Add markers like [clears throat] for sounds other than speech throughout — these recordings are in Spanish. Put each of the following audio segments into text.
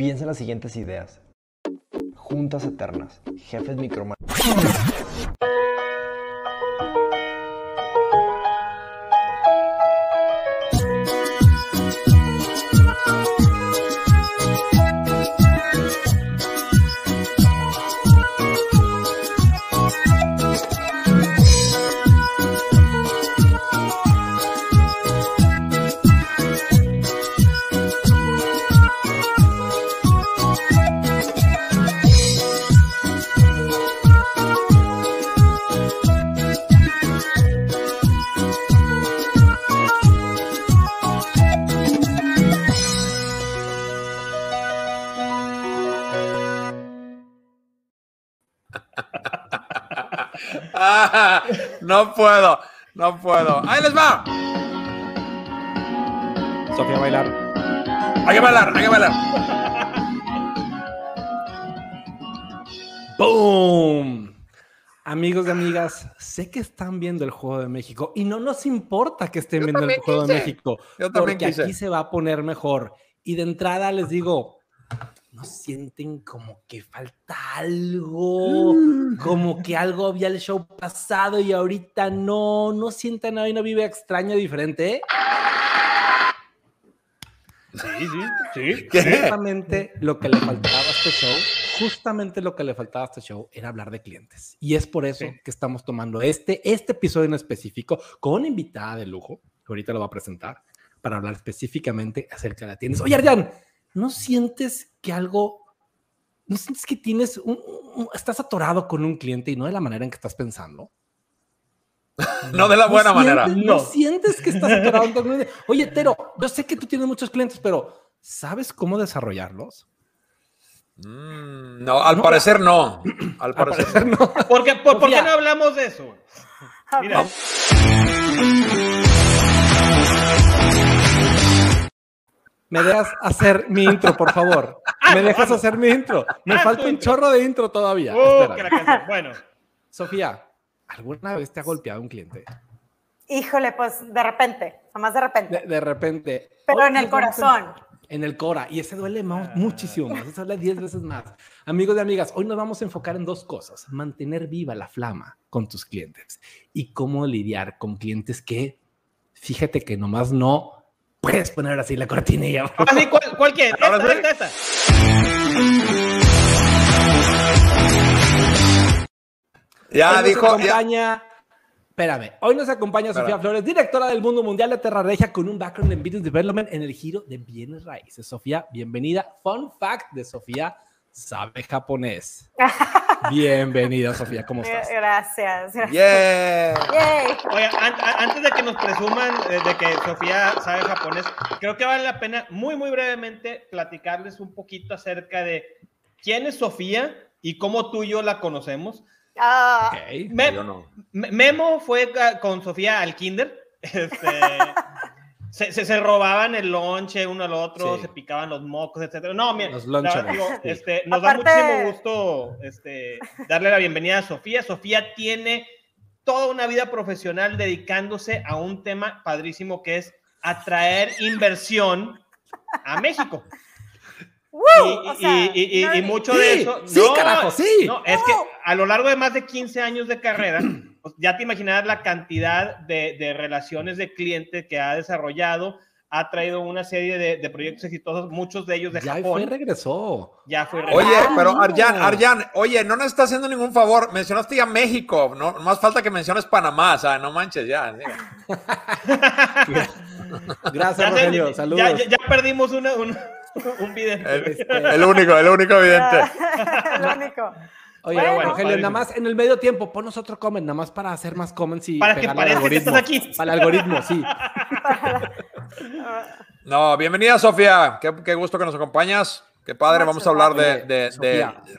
Piensa en las siguientes ideas. Juntas eternas, jefes micromanagers. No puedo, no puedo. ¡Ahí les va! Sofía, bailar. Hay que bailar, hay que bailar. ¡Boom! Amigos y amigas, sé que están viendo el Juego de México y no nos importa que estén Yo viendo el Juego de. México, Yo porque quise. aquí se va a poner mejor. Y de entrada les digo, ¿no sienten como que falta algo? Como que algo había el show pasado y ahorita no, no sientan ahí una vive extraña diferente. Sí, sí, sí. ¿Qué? Justamente lo que le faltaba a este show, justamente lo que le faltaba a este show era hablar de clientes. Y es por eso Sí. que estamos tomando este, este episodio en específico con una invitada de lujo, que ahorita lo va a presentar, para hablar específicamente acerca de la tiendas. Oye, Arjan, ¿no sientes que algo, no sientes que tienes, un, un- estás atorado con un cliente y no de la manera en que estás pensando? [laughs] No de la ¿No buena manera. sientes- ¿No No. sientes que estás atorado con un [laughs] cliente? Oye, Tero, yo sé que tú tienes muchos clientes, pero ¿sabes cómo desarrollarlos? Mm, no, al No. parecer no. [clears throat] Al parecer. parecer no. ¿Por qué, por, por qué no hablamos de eso? Mira, ¿Me dejas hacer mi intro, por favor? [laughs] ¿Me dejas hacer mi intro? Me Haz falta un chorro de intro todavía. uh, que. Bueno, Sofía, ¿alguna vez te ha golpeado un cliente? Híjole, pues de repente, nomás de repente. De, de repente. Pero "Oye, en el corazón. En el Cora. Y ese duele más- muchísimo más. Ese duele 10 veces más. Amigos y amigas, hoy nos vamos a enfocar en dos cosas. Mantener viva la flama con tus clientes y cómo lidiar con clientes que, fíjate que nomás no puedes poner así la cortinilla. así, ¿cuál, cuál quieres? Ahora Esta, sí. esta, esta. Ya Hoy nos dijo. ya- acompaña. Espérame, hoy nos acompaña Sofía. Flores, directora del Mundo Mundial de Terra Regia, con un background en Business Development en el giro de bienes raíces. Sofía, bienvenida. Fun fact de Sofía, sabe japonés. [laughs] Bienvenida, Sofía, ¿cómo estás? Gracias. gracias. Yeah. Oye, an- antes de que nos presuman eh, de que Sofía sabe japonés, creo que vale la pena muy, muy brevemente platicarles un poquito acerca de quién es Sofía y cómo tú y yo la conocemos. Ah, Ok. Me- Yo no. Me- Memo fue ca- con Sofía al kinder. [laughs] Este, se, se- se robaban el lonche uno al otro, Sí. se picaban los mocos, etcétera. No, mira, Los la digo, este, nos Aparte- da muchísimo gusto este, darle la bienvenida a Sofía. Sofía tiene toda una vida profesional dedicándose a un tema padrísimo que es atraer inversión a México. ¡woo! Y, O sea, y- y- y- no- y mucho Sí, de eso. sí, carajo, sí. No, es que a lo largo de más de 15 años de carrera, ya te imaginarás la cantidad de, de relaciones de cliente que ha desarrollado. Ha traído una serie de, de proyectos exitosos, muchos de ellos de Ya fue, Japón. regresó. ya fue Oye, Ah, pero no. Arjan, Arjan, oye, no nos está haciendo ningún favor. Mencionaste ya México, no más falta que menciones Panamá, o sea, no manches ya. [laughs] Gracias, Ya, Rogelio. ya- Saludos. ya- ya perdimos una- un, [laughs] un video. El, Este, el único, el único evidente. Ah, [laughs] Lo único. Oye, Bueno. Rogelio, nada más en el medio tiempo, ponos otro comment, nada más para hacer más comments y Para que parezca que estás aquí. Para el algoritmo, sí. [laughs] No, bienvenida Sofía, qué, qué gusto que nos acompañas. Qué padre, vamos a hablar de,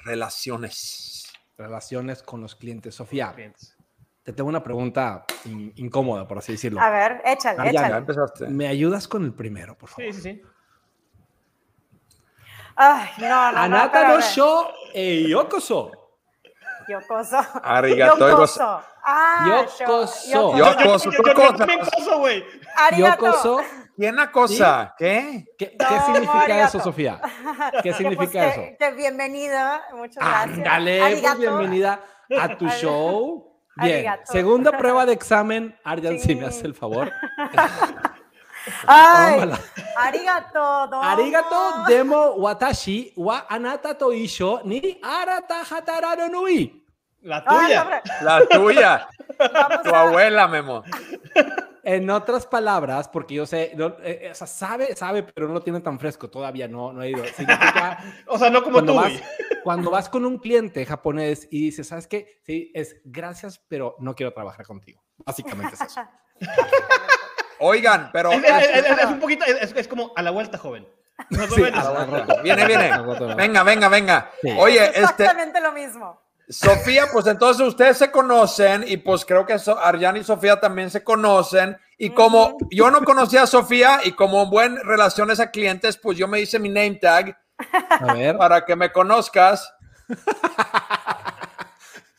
relaciones. Relaciones con los clientes. Sofía, te tengo una pregunta in- incómoda, por así decirlo. A ver, échale, Ah, ya, empezaste. ¿Me ayudas con el primero, por favor? Sí, sí, sí. Ay, no, no, no. Anata no show e yokoso. Yokoso. Arigato Yokoso. Ah, [laughs] Yokoso. yo- Yo- Yo, yo, Yokoso, yo- yo- yo Yokoso. también coso, güey. Arigato. Yokoso ¿Quién? ¿Qué? ¿Qué, qué significa arigato. eso, Sofía? [laughs] ¿Qué Que, pues, significa que- eso? Que bienvenida, muchas gracias. Ándale, pues bienvenida a tu show. Bien, Arigato. segunda prueba de examen. Arjan, si me hace el favor. [laughs] Ay, Tómala. arigato, domo. Arigato demo watashi wa anata to isho ni arata hatararu nui. La Ay, tuya. La tuya, vamos tu a- abuela, Memo. En otras palabras, porque yo sé, no, eh, o sea, sabe, sabe, pero no lo tiene tan fresco, todavía no, no he ido. Significa [laughs] O sea, no como cuando tú. vas, cuando vas con un cliente japonés y dices, ¿sabes qué? Sí, es gracias, pero no quiero trabajar contigo. Básicamente es eso. [laughs] Oigan, pero Es, es- es- es un poquito, es, es como a la vuelta, joven. [laughs] Sí, viene, viene. Venga, venga, venga. Sí. Oye, Es este, exactamente lo mismo. Sofía, pues entonces ustedes se conocen y pues creo que So- Arjan y Sofía también se conocen. Y como yo no conocía a Sofía y como buen relaciones a clientes, pues yo me hice mi name tag [laughs] A ver. para que me conozcas.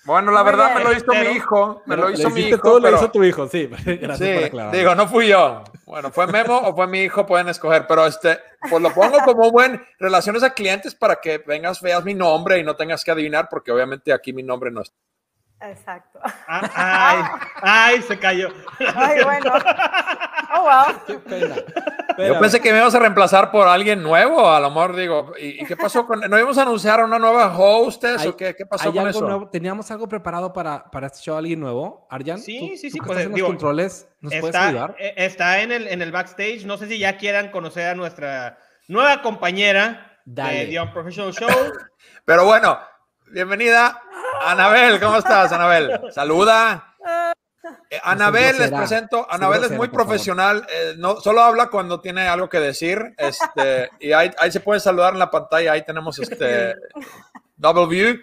Bueno, la verdad me lo hizo mi hijo, me lo hizo mi hijo. le pero- hizo tu hijo, sí. [laughs] Gracias por aclarar. digo, no fui yo. Bueno, fue Memo o fue mi hijo, pueden escoger, pero este, pues lo pongo como buen relaciones a clientes para que vengas, veas mi nombre y no tengas que adivinar, porque obviamente aquí mi nombre no está. Exacto. Ah, [laughs] Ay, ay, se cayó. Ay, bueno. Oh, wow. Qué pena. Yo pensé que me ibas a reemplazar por alguien nuevo, a lo mejor digo, ¿y, y qué pasó con, no íbamos a anunciar a una nueva hostess Hay- o qué, qué pasó ¿Hay con algo eso? nuevo? ¿Teníamos algo preparado para, para este show? ¿Alguien nuevo? ¿Arjan? Sí, ¿Tú- sí, tú sí, que pues, estás en los digo, controles, ¿nos puedes ayudar? eh, está en, el, en el backstage. No sé si ya quieran conocer a nuestra nueva compañera Dale. de The Unprofessional Show. [laughs] Pero bueno, bienvenida, Anabel, ¿cómo estás, Anabel? Saluda. Eh, Anabel, les presento. Anabel es muy profesional, eh, no, solo habla cuando tiene algo que decir. Este, y ahí, ahí se puede saludar en la pantalla, ahí tenemos este double view.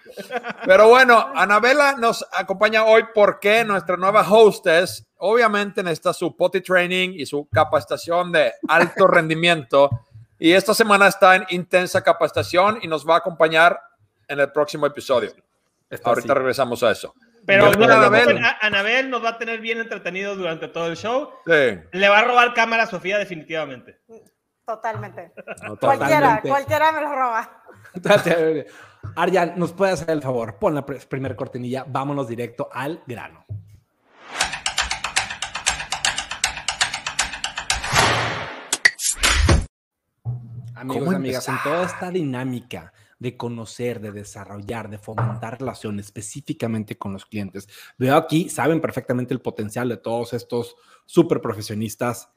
Pero bueno, Anabela nos acompaña hoy porque nuestra nueva hostess, obviamente necesita su potty training y su capacitación de alto rendimiento. Y esta semana está en intensa capacitación y nos va a acompañar en el próximo episodio. Está Ahorita así. regresamos a eso. Pero no Anabel. nos va a tener bien entretenidos durante todo el show. Sí. Le va a robar cámara a Sofía definitivamente. Totalmente. No, Cualquiera, totalmente. cualquiera me lo roba. Arjan, ¿nos puede hacer el favor? Pon la pr- primera cortinilla, vámonos directo al grano. Amigos ¿Cómo y amigas, en toda esta dinámica de conocer, de desarrollar, de fomentar relaciones específicamente con los clientes, veo aquí, saben perfectamente el potencial de todos estos súper profesionistas.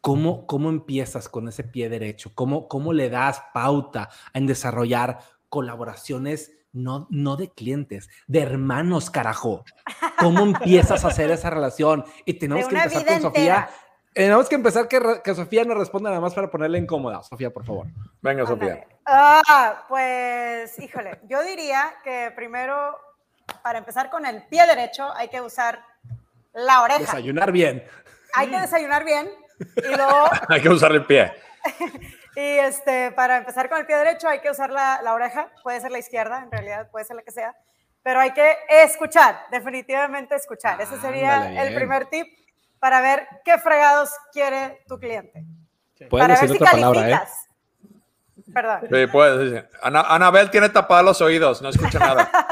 ¿Cómo, ¿Cómo empiezas con ese pie derecho? ¿Cómo, cómo le das pauta en desarrollar colaboraciones no, no de clientes, de hermanos, carajo? ¿Cómo empiezas a hacer esa relación? Y tenemos que empezar con Sofía. entera. Tenemos que empezar que, Sofía nos responda nada más para ponerle incómoda. Sofía, por favor. Venga, Sofía. Ah, pues, híjole, yo diría que primero, para empezar con el pie derecho, hay que usar la oreja. Desayunar bien. Hay que desayunar bien. Y luego, [laughs] Hay que usar el pie. [laughs] y este, para empezar con el pie derecho, hay que usar la, la oreja. Puede ser la izquierda, en realidad, puede ser la que sea. Pero hay que escuchar, definitivamente escuchar. Ese sería el primer tip para ver qué fregados quiere tu cliente. Puedes para ver decir si otra palabra, ¿eh? calificas. Perdón. Sí, puedes. sí. Ana- Anabel tiene tapados los oídos, no escucha nada. [laughs]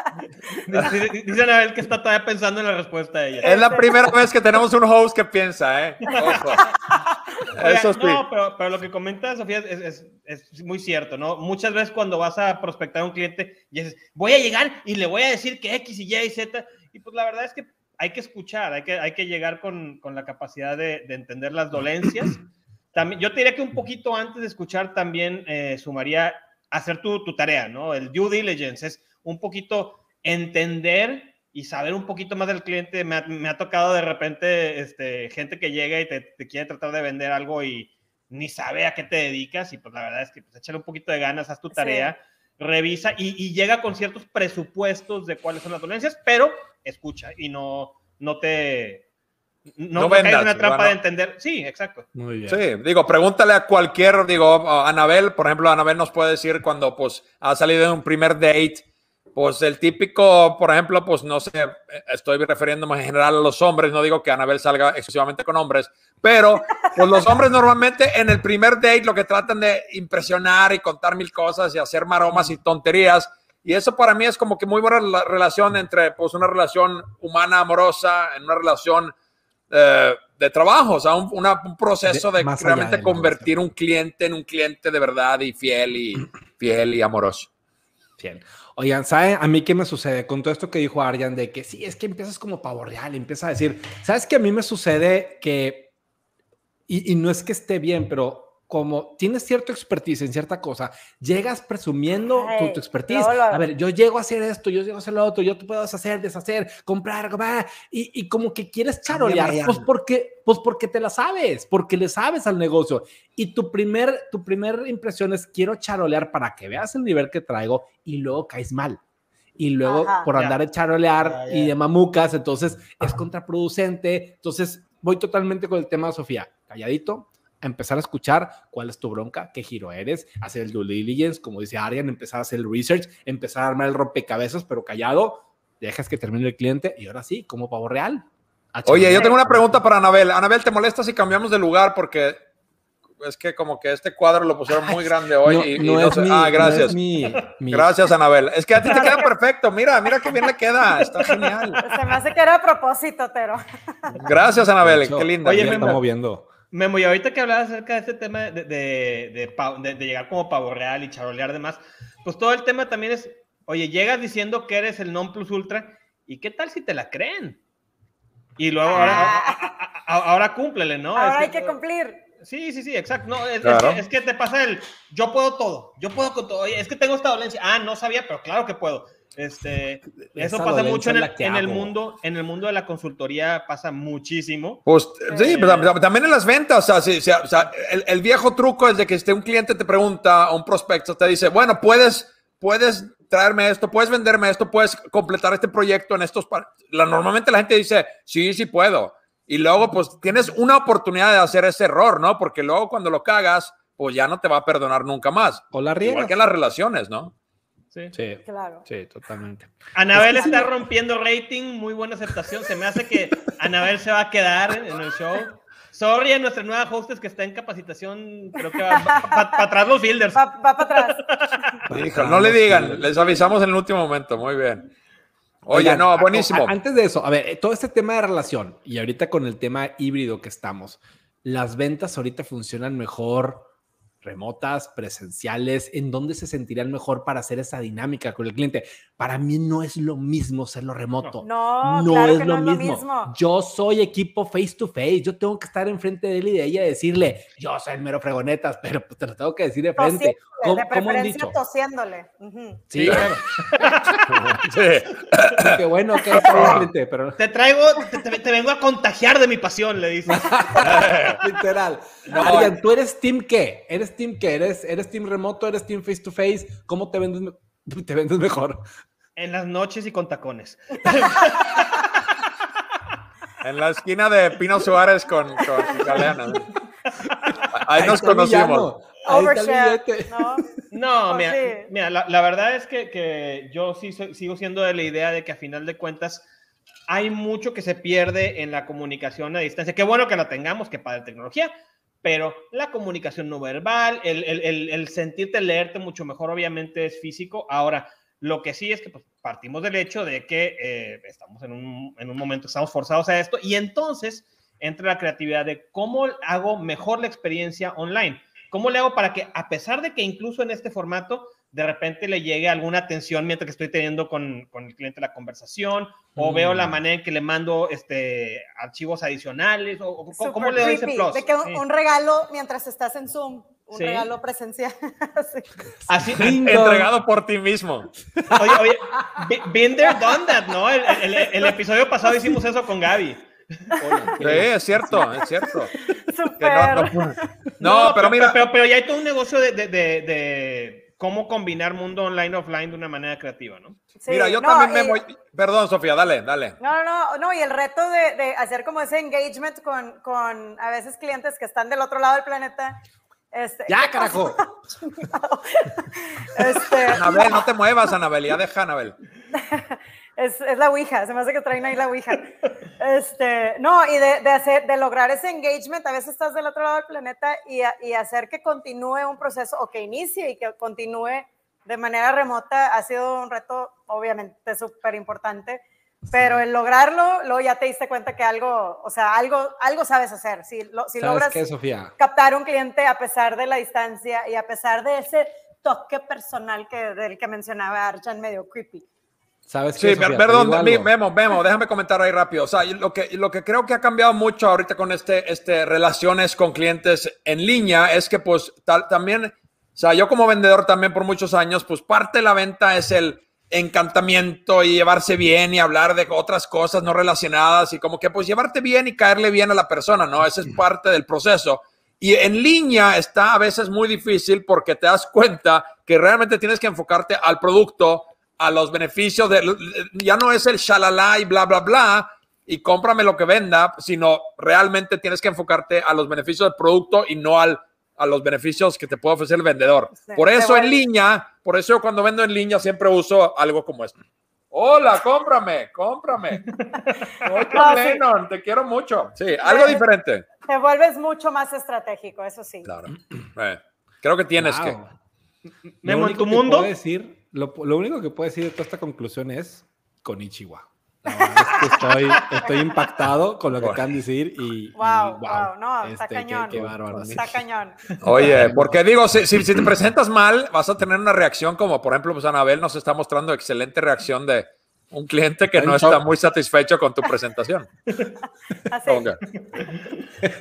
Dice, dice Anabel que está todavía pensando en la respuesta de ella. Es la primera vez que tenemos un host que piensa, ¿eh? Ojo. [laughs] Oiga, Eso sí. No, pero, pero lo que comenta Sofía es, es- es muy cierto, ¿no? Muchas veces cuando vas a prospectar a un cliente y dices, voy a llegar y le voy a decir que X y Y y Z, y pues la verdad es que hay que escuchar, hay que, hay que llegar con, con la capacidad de, de entender las dolencias. [clears throat] También, yo te diría que un poquito antes de escuchar también eh, sumaría hacer tu, tu tarea, ¿no? El due diligence es un poquito entender y saber un poquito más del cliente. Me ha, me ha tocado de repente este, gente que llega y te, te quiere tratar de vender algo y ni sabe a qué te dedicas y pues la verdad es que pues échale un poquito de ganas, haz tu tarea, revisa y, y llega con ciertos presupuestos de cuáles son las dolencias, pero escucha y no, no te... No, No vendas, en una trampa de entender. Sí, exacto. Muy bien. Sí, digo, pregúntale a cualquier, digo, a Anabel, por ejemplo, Anabel nos puede decir cuando pues ha salido de un primer date, pues el típico, por ejemplo, pues no sé, estoy refiriéndome en general a los hombres, no digo que Anabel salga exclusivamente con hombres, pero pues los hombres normalmente en el primer date lo que tratan de impresionar y contar mil cosas y hacer maromas y tonterías. Y eso para mí es como que muy buena la relación entre pues una relación humana, amorosa, en una relación eh, de trabajo, o sea, un, una- un proceso De- realmente de convertir un cliente en un cliente de verdad y fiel y fiel y amoroso. Bien. Oigan, ¿saben a mí qué me sucede con todo esto que dijo Arjan de que sí, es que empiezas como pavo real, empieza a decir, ¿sabes que a mí me sucede que, y, y no es que esté bien, pero como tienes cierta expertise en cierta cosa, llegas presumiendo tu, Ay, tu expertise. luego, luego. A ver, yo llego a hacer esto, yo llego a hacer lo otro, yo te puedo hacer, deshacer, comprar, comprar, y, y como que quieres charolear, pues porque, pues porque te la sabes, porque le sabes al negocio. Y tu primer, tu primer impresión es quiero charolear para que veas el nivel que traigo y luego caes mal. Y luego Ajá. por Ya. andar de charolear Ya, ya. y de mamucas, entonces es contraproducente. Entonces voy totalmente con el tema de Sofía, calladito, empezar a escuchar cuál es tu bronca, qué giro eres, hacer el due diligence, como dice Arian, empezar a hacer el research, empezar a armar el rompecabezas, pero callado, dejas que termine el cliente y ahora sí, como pavo real. Oye, yo tengo una pregunta para Anabel. Anabel, ¿te molesta si cambiamos de lugar? Porque es que como que este cuadro lo pusieron muy grande hoy. No, y, y no no es sé- mi- ah, no gracias. es mi- mi- Gracias, Anabel. Es que a ti te queda [laughs] perfecto. Mira, mira qué bien le queda. Está genial. Se me hace que era a propósito, Tero. Gracias, Anabel. Hecho, Qué linda. Oye, está linda. moviendo. Memo, y ahorita que hablabas acerca de este tema de, de, de de- de llegar como pavo real y charolear demás, pues todo el tema también es, oye, llegas diciendo que eres el non plus ultra, ¿y qué tal si te la creen? Y luego ahora, Ah. a- a- ahora cúmplele, ¿no? Ahora Es hay que cumplir. Sí, sí, sí, exacto. No, es, es Claro. que, es que te pasa el yo puedo todo, yo puedo con todo. Oye, es que tengo esta dolencia. Ah, no sabía, pero claro que puedo. Este, eso Esa pasa mucho en el, que en mundo, en el mundo de la consultoría pasa muchísimo. Pues sí, Eh. pero también en las ventas, o sea, sí, sí, o sea, el, el viejo truco es de que este, un cliente te pregunta, o un prospecto te dice, bueno, puedes, puedes traerme esto, puedes venderme esto, puedes completar este proyecto en estos... pa-". La, normalmente la gente dice, sí, sí puedo. Y luego, pues, tienes una oportunidad de hacer ese error, ¿no? Porque luego cuando lo cagas, pues ya no te va a perdonar nunca más. O la Igual riegas. que en las relaciones, ¿no? Sí. Sí, Claro. sí, totalmente. Anabel Es está rompiendo rating, muy buena aceptación. Se me hace que Anabel se va a quedar en el show. Sorry a nuestra nueva hostess que está en capacitación, creo que va para atrás los fielders. Va, va para atrás. No le digan, les avisamos en el último momento, muy bien. Oye, Oigan, no, buenísimo. a- Antes de eso, a ver, eh, todo este tema de relación y ahorita con el tema híbrido que estamos, las ventas ahorita funcionan mejor remotas, presenciales, en dónde se sentirían mejor para hacer esa dinámica con el cliente. Para mí no es lo mismo hacerlo remoto. No, No claro es que lo no es mismo. lo mismo. Yo soy equipo face to face. Yo tengo que estar enfrente de él y de ella y decirle, yo soy el mero fregonetas, [laughs] pero pues, te lo tengo que decir de frente. ¿Cómo, de cómo han preferencia dicho? tosiéndole. Ujú. Sí, Sí. [laughs] [laughs] qué bueno que cliente, pero Te traigo, te, vengo a contagiar de mi pasión, le dices. literal. No, Adrián, ¿tú eres team qué? ¿Eres team qué? ¿Eres, ¿Eres team remoto? ¿Eres team face to face? ¿Cómo te vendes, [laughs] te vendes mejor? En las noches y con tacones. En la esquina de Pino Suárez con, con Galeana. Ahí nos conocimos. Overshare. ¿no? [laughs] No, Oh, mira, sí. mira, la, la verdad es que, que yo sí soy- sigo siendo de la idea de que a final de cuentas hay mucho que se pierde en la comunicación a distancia. Qué bueno que la tengamos, que para tecnología, pero la comunicación no verbal, el, sentirte leerte mucho mejor, obviamente es físico. Ahora, lo que sí es que pues, partimos del hecho de que eh, estamos en un, en un momento, estamos forzados a esto, y entonces entra la creatividad de cómo hago mejor la experiencia online. ¿Cómo le hago para que, a pesar de que incluso en este formato, de repente le llegue alguna atención mientras que estoy teniendo con, con el cliente la conversación, o Mm. veo la manera en que le mando este, archivos adicionales, o, o cómo, le doy ese plus? De que un, Sí. un regalo mientras estás en Zoom, un Sí. regalo presencial. Sí. [laughs] Así. [laughs] Entregado por ti mismo. oye, oye, be- been there, done that, ¿no? El, el- el episodio pasado hicimos eso con Gaby. Sí, es cierto, es cierto. [laughs] Que Súper. no, no- no, pero mira, Pero, pero ya hay todo un negocio de, de- de- de cómo combinar mundo online offline de una manera creativa, ¿no? Sí, mira, yo no, también me y- voy. Perdón, Sofía, dale, dale. No, no, no, y el reto de, de hacer como ese engagement con, con a veces clientes que están del otro lado del planeta. Este, ¡Ya, [laughs] carajo! [laughs] [laughs] Este, Anabel, no te muevas, Anabel, ya deja, Anabel. Es, es la Ouija, se me hace que traen ahí la Ouija. Este, no, y de, de hacer, de lograr ese engagement, a veces estás del otro lado del planeta y, a- y hacer que continúe un proceso o que inicie y que continúe de manera remota ha sido un reto, obviamente, súper importante. Pero el lograrlo, luego ya te diste cuenta que algo, o sea, algo, algo sabes hacer. Si, lo- si ¿Sabes logras qué, Sofía? captar un cliente a pesar de la distancia y a pesar de ese toque personal que, del que mencionaba Archan, medio creepy. ¿Sabes Sí, qué, Sofía? Te perdón. Memo, Memo, déjame comentar ahí rápido. O sea, lo que, lo que creo que ha cambiado mucho ahorita con este, este relaciones con clientes en línea es que pues tal, también, o sea, yo como vendedor también por muchos años, pues parte de la venta es el encantamiento y llevarse bien y hablar de otras cosas no relacionadas y como que pues llevarte bien y caerle bien a la persona, ¿no? Ese es parte del proceso. Y en línea está a veces muy difícil porque te das cuenta que realmente tienes que enfocarte al producto, a los beneficios de ya no es el shalala y bla bla bla y cómprame lo que venda, sino realmente tienes que enfocarte a los beneficios del producto y no al a los beneficios que te puede ofrecer el vendedor. Sí, por te eso en línea, por eso yo cuando vendo en línea siempre uso algo como esto. Hola, cómprame, cómprame. [laughs] Oye, No, sí. Lennon, te quiero mucho. Sí, algo Sí. diferente. Te vuelves mucho más estratégico, eso sí. Claro. [clears throat] Eh, creo que tienes Wow. que. Memo, en tu mundo. puedo decir, lo, lo único que puedo decir de toda esta conclusión es con Ichiwa. La verdad es que estoy, estoy impactado con lo que acaban de decir y, Wow, wow, wow, no, está este, qué- cañón. Qué, bárbaro. Está cañón. Oye, porque digo, si, si, si te presentas mal, vas a tener una reacción como, por ejemplo, pues Anabel nos está mostrando excelente reacción de un cliente que no está muy satisfecho con tu presentación. [laughs] Que,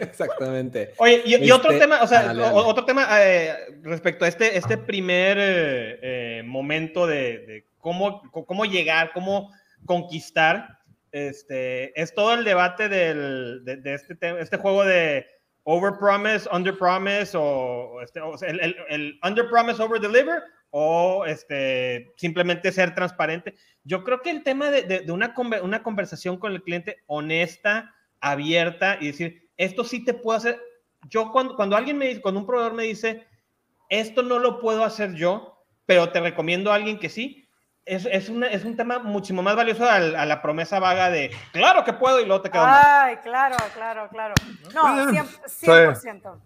Exactamente. Oye, y, y otro Este, tema, o sea, dale, o- dale. otro tema eh, respecto a este, este primer eh, eh, momento de, de cómo, cómo llegar, cómo conquistar, este, es todo el debate del, de, de este, te- este juego de over promise, under promise, o, este, o sea, el, el, el under promise, over deliver, o este, simplemente ser transparente. Yo creo que el tema de, de- de una, una conversación con el cliente honesta, abierta y decir, esto sí te puedo hacer. Yo cuando, cuando alguien me dice, cuando un proveedor me dice, esto no lo puedo hacer yo, pero te recomiendo a alguien que sí, es, es, una- es un tema muchísimo más valioso al- a, la promesa vaga de, claro que puedo y luego te mal. Ay, claro, claro, claro. No, 100%. 100%.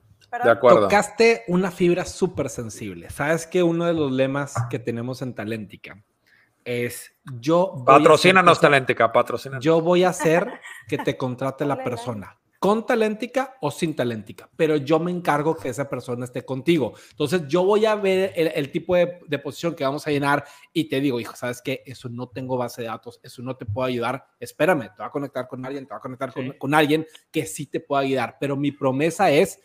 De acuerdo. Tocaste una fibra súper sensible. Sabes que uno de los lemas que tenemos en Talentica es yo Patrocínanos, Talentica, patrocínanos. Yo voy a hacer [laughs] que te contrate la persona con taléntica o sin taléntica, pero yo me encargo que esa persona esté contigo. Entonces yo voy a ver el, el tipo de, de posición que vamos a llenar y te digo, hijo, ¿sabes qué? Eso no tengo base de datos, eso no te puedo ayudar. Espérame, te voy a conectar con alguien, te voy a conectar con, Sí. con alguien que sí te pueda ayudar, pero mi promesa es,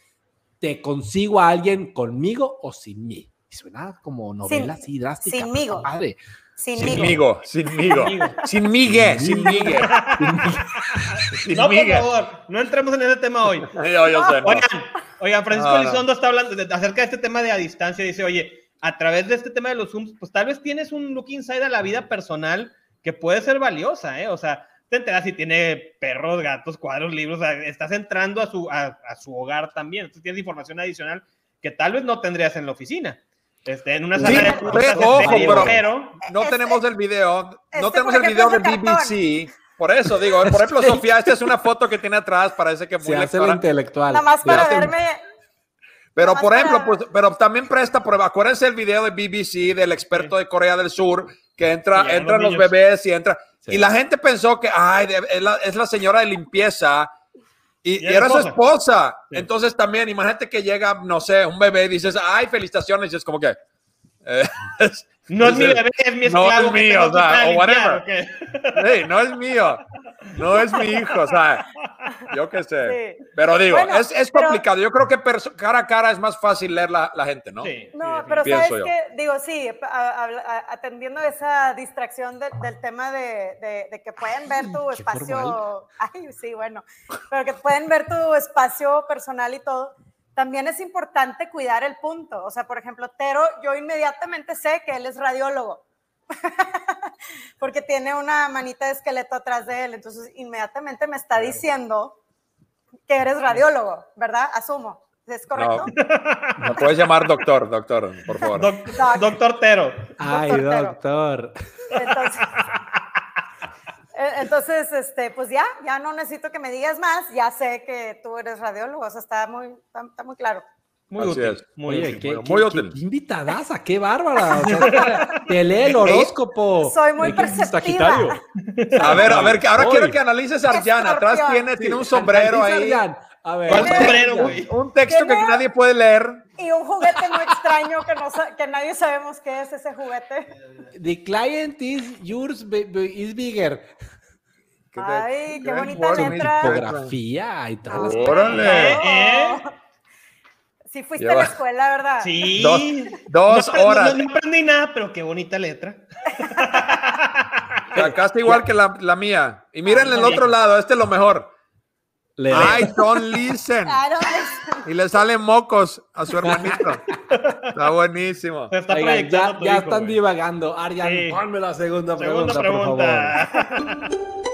te consigo a alguien conmigo o sin mí. Y suena como novela así drástica. sinmigo. padre. Sinmigo. Sinmigo. Sin migue, sin migue. [laughs] Sin No, por favor, no entremos en ese tema hoy. [laughs] Yo, yo sé, no. Oigan, oigan, Francisco No, no. Elizondo está hablando de- acerca de este tema de a distancia. Dice, oye, a través de este tema de los Zooms, pues tal vez tienes un look inside a la vida personal que puede ser valiosa, ¿eh? O sea, te enteras si tiene perros, gatos, cuadros, libros, o sea, estás entrando a su, a, a su hogar también. Entonces tienes información adicional que tal vez no tendrías en la oficina. Este, en una Sí, sala de pero- juntas, ojo, en serio, pero- pero No Este- tenemos el video, no este, tenemos por el ejemplo, video de de cartón. BBC. Por eso digo, por ejemplo, [laughs] Sofía, esta es una foto que tiene atrás, parece que Se muy hace la lectora. intelectual. Nada más Se para hace- verme. Pero por ejemplo, para- pues, pero también presta prueba. Acuérdense el video de BBC del experto de Corea del Sur que entra, Sí, los entran los, bebés y entra. Sí. Y la gente pensó que, ay, es la, es la señora de limpieza. Y, Y y es era su esposa. Sí. Entonces también, imagínate que llega, no sé, un bebé y dices, ay, felicitaciones. Y es como que, [laughs] no es mi bebé, es mi no es esclavo. mío, o sea, o whatever. no es mío. No es mi hijo, o sea, yo qué sé. Sí. Pero digo, Bueno, es, es pero- complicado. Yo creo que cara a cara es más fácil leer la, la gente, ¿no? Sí, No, sí, pero pienso sabes yo. que, digo, sí, a- a- atendiendo esa distracción de- del tema de, de- de que pueden ver tu espacio, ay, sí, bueno, pero que pueden ver tu espacio personal y todo, también es importante cuidar el punto. O sea, por ejemplo, Tero, yo inmediatamente sé que él es radiólogo. [laughs] Porque tiene una manita de esqueleto atrás de él, entonces inmediatamente me está diciendo que eres radiólogo, ¿verdad? Asumo. ¿Es correcto? Me puedes llamar doctor, doctor, por favor. Doc- Doc. Doctor Tero. Ay, Doctor Tero. doctor. Entonces, Entonces, este, pues ya, ya no necesito que me digas más, ya sé que tú eres radiólogo, o sea, está muy, está, está muy claro. Muy Así útil. es. Muy Oye, útil. qué, muy qué- útil. qué invitadaza, qué bárbara. O sea, [laughs] te lee el [laughs] horóscopo. Soy muy perceptiva. A ver, a ver, que ahora Hoy. quiero que analices a Arjan. Atrás tiene, tiene un Sí, sombrero Analiza, ahí. Adrián. A ver. ¿Cuál Tiene- sombrero, güey? Un texto que nadie puede leer. Y un juguete muy extraño que, no, que nadie sabemos qué es ese juguete. The client is yours is bigger. Ay, qué bonita letra. Tipografía y todas las Órale. ¿Eh? Sí fuiste Ya a la escuela, ¿verdad? Sí. Dos, dos No aprendí- horas. No, no aprendí nada, pero qué bonita letra. Acá está igual que la, la mía. Y miren el otro lado, este es lo mejor. Le- I don't listen. I don't listen. Y le salen mocos a su hermanito. [laughs] Está buenísimo. Se está proyectando ya, ya hijo, están güey. divagando. Arián, Sí. ponme la segunda, Segunda pregunta, por favor. [laughs]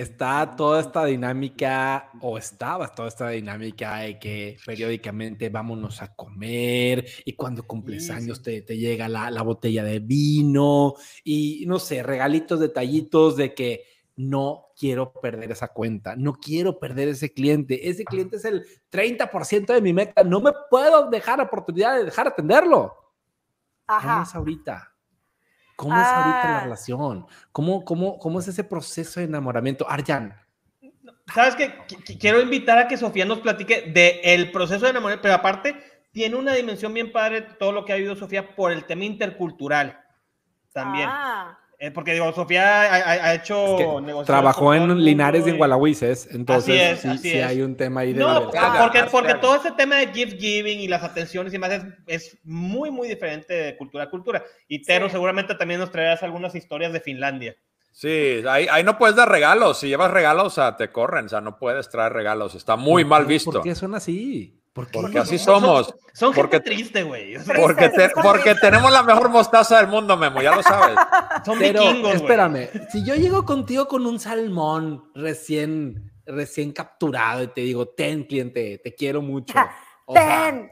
Está toda esta dinámica, o estaba toda esta dinámica de que periódicamente vámonos a comer y cuando cumples Sí, años te, te llega la, la botella de vino y no sé, regalitos, detallitos de que no quiero perder esa cuenta, no quiero perder ese cliente, ese cliente es el 30% de mi meta, no me puedo dejar oportunidad de dejar atenderlo. ¿Cómo Ajá. es ahorita? ¿Cómo es ahorita la Ah. relación? ¿Cómo, cómo, ¿Cómo es ese proceso de enamoramiento? Arjan, ¿Sabes qué? Qu- qu- Quiero invitar a que Sofía nos platique del proceso de enamoramiento, pero aparte tiene una dimensión bien padre todo lo que ha vivido Sofía por el tema intercultural también. Ah, Eh, porque digo, Sofía ha, ha- hecho es que negociaciones trabajó en Linares y en Gualahuises, entonces es, sí, así sí es. hay un tema ahí de... No, porque, porque todo ese tema de gift giving y las atenciones y más es, es muy, muy diferente de cultura a cultura. Y Tero Sí. seguramente también nos traerás algunas historias de Finlandia. Sí, ahí, ahí no puedes dar regalos. Si llevas regalos, o sea, te corren. O sea, no puedes traer regalos. Está muy mal visto. ¿Por qué son así? ¿Por qué? Porque así somos. Son, son Porque- gente triste, güey. O sea, Porque, te- porque tenemos la mejor mostaza del mundo, Memo, ya lo sabes. [laughs] son Pero vikingos, espérame, si yo llego contigo con un salmón recién, recién capturado y te digo, ten cliente, te quiero mucho. [laughs] O sea, ten.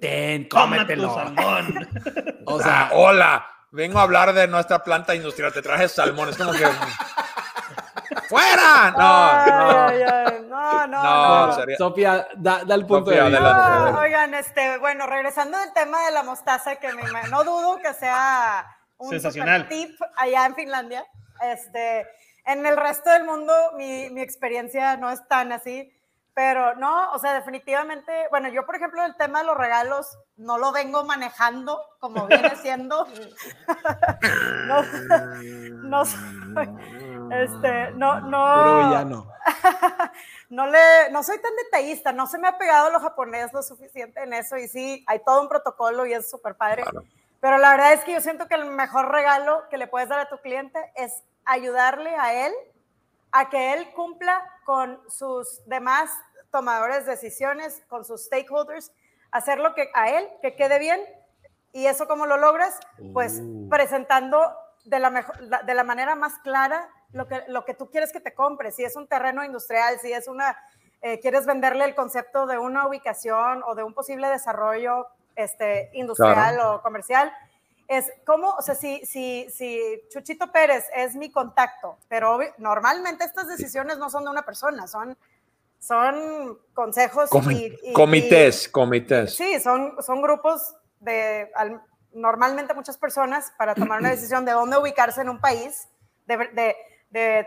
ten, Toma tu cómetelo. salmón. [laughs] O Ah, sea, hola, vengo a hablar de nuestra planta industrial. Te traje salmón. Es como que. ¡Fuera! No, no. Ay, ay, ay, no, no, No, no. sería- Sofía, da, da el punto Sofía, de vista. adelante. oigan, este, bueno, regresando del tema de la mostaza, que me, no dudo que sea un Sensacional. tip allá en Finlandia. Este, en el resto del mundo mi, mi experiencia no es tan así, pero no, o sea, definitivamente, bueno, yo por ejemplo el tema de los regalos no lo vengo manejando como viene siendo. [laughs] no, no soy, este, no, no. Puro villano. [laughs] no le, no soy tan detallista, no se me ha pegado lo japonés lo suficiente en eso y sí, hay todo un protocolo y es súper padre. Claro. Pero la verdad es que yo siento que el mejor regalo que le puedes dar a tu cliente es ayudarle a él a que él cumpla con sus demás tomadores de decisiones, con sus stakeholders, hacer lo que a él, que quede bien. Y eso cómo lo logras? Pues Uh. presentando de la, mejor, de la manera más clara lo que, lo que tú quieres que te compre. Si es un terreno industrial, si es una, eh, quieres venderle el concepto de una ubicación o de un posible desarrollo este, industrial o comercial, es como, o sea, si, si, si Chuchito Pérez es mi contacto, pero normalmente estas decisiones no son de una persona, son, son consejos Comi- y, y- comités, comités. Sí, son, son grupos de al- normalmente muchas personas para tomar una [clears throat] decisión de dónde ubicarse en un país, de, de- de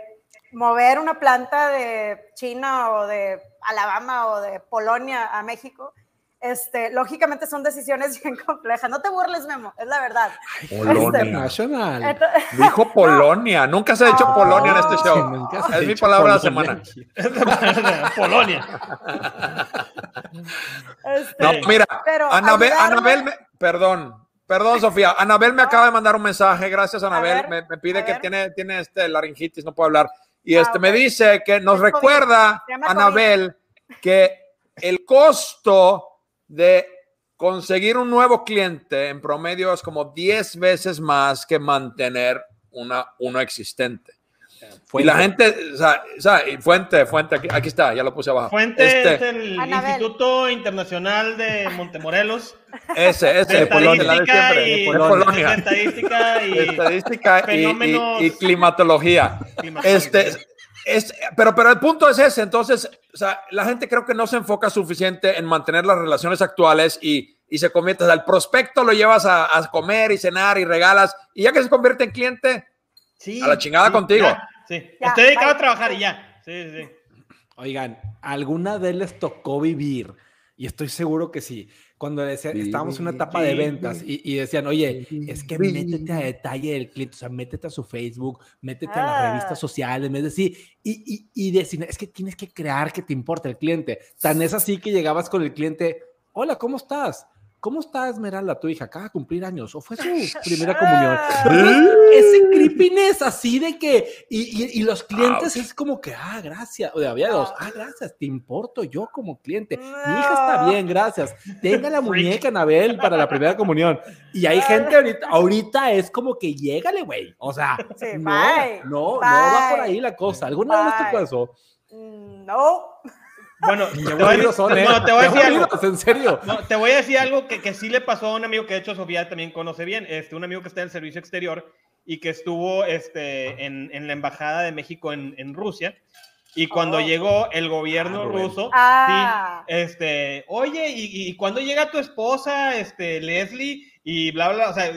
mover una planta de China o de Alabama o de Polonia a México. Este, lógicamente son decisiones [laughs] bien complejas. No te burles, Memo, es la verdad. Polonia. Internacional. Entonces- Dijo [laughs] Polonia. Nunca se ha dicho No. Polonia en este show. nunca se ha Es mi palabra de la Polonia. semana. [laughs] Polonia. este, No, mira, pero Anabel, Anabel me- perdón, perdón, Sofía. Anabel me acaba de mandar un mensaje. Gracias, Anabel. ver, me, me pide que ver. tiene, tiene este laringitis, no puede hablar. Y Ah, este me dice que nos recuerda. Anabel, que el costo de conseguir un nuevo cliente en promedio es como 10 veces más que mantener una, uno existente. Y la gente, o sea, o sea, fuente, fuente, aquí, aquí está, ya lo puse abajo. Fuente Este, es el Anabel. Instituto Internacional de Montemorelos. ese, ese, De de Polonia, la de estadística siempre, y, de Polonia. de estadística y [laughs] Estadística y- y, fenómenos- y climatología. Este, es, pero, pero el punto es ese, entonces, o sea, la gente creo que no se enfoca suficiente en mantener las relaciones actuales y, y se convierte, o sea, el prospecto lo llevas a, a comer y cenar y regalas, y ya que se convierte en cliente, Sí, a la chingada sí, contigo. ya, sí. Ya, Estoy dedicado bye. a trabajar y ya. Sí, sí, sí. Oigan, ¿alguna vez les tocó vivir? Y estoy seguro que sí. Cuando decía- estábamos en una etapa de ventas y, y decían, oye, es que métete a detalle del cliente, o sea, métete a su Facebook, métete a las Ah. revistas sociales, me decir, y, y, y decir, es que tienes que crear que te importa el cliente. Tan es así que llegabas con el cliente, hola, ¿cómo estás? ¿Cómo está Esmeralda, tu hija? Acaba de cumplir años, o fue su [laughs] primera comunión. Ah. Ese creepiness así de que, y, y- y los clientes es como que, ah, gracias, o sea, había dos, ah, gracias, te importo yo como cliente. Mi hija está bien, gracias. Tenga la muñeca, Anabel, para la primera comunión. Y hay gente ahorita, ahorita es como que llégale, güey. O sea, Sí, no, bye, no, no va por bye. ahí la cosa. ¿Alguna vez Bye. eso? Mm, No. Bueno, te voy a son, ¿eh? bueno, te voy a decir algo. en serio. No, te voy a decir algo que, que sí le pasó a un amigo que de hecho Sofía también conoce bien, este, un amigo que está en el servicio exterior y que estuvo este, en, en la embajada de México en, en Rusia. Y cuando Oh. llegó el gobierno Ah, ruso, Ah. sí, este, oye, ¿y, y cuándo llega tu esposa, este, Leslie? Y bla, bla, bla, o sea,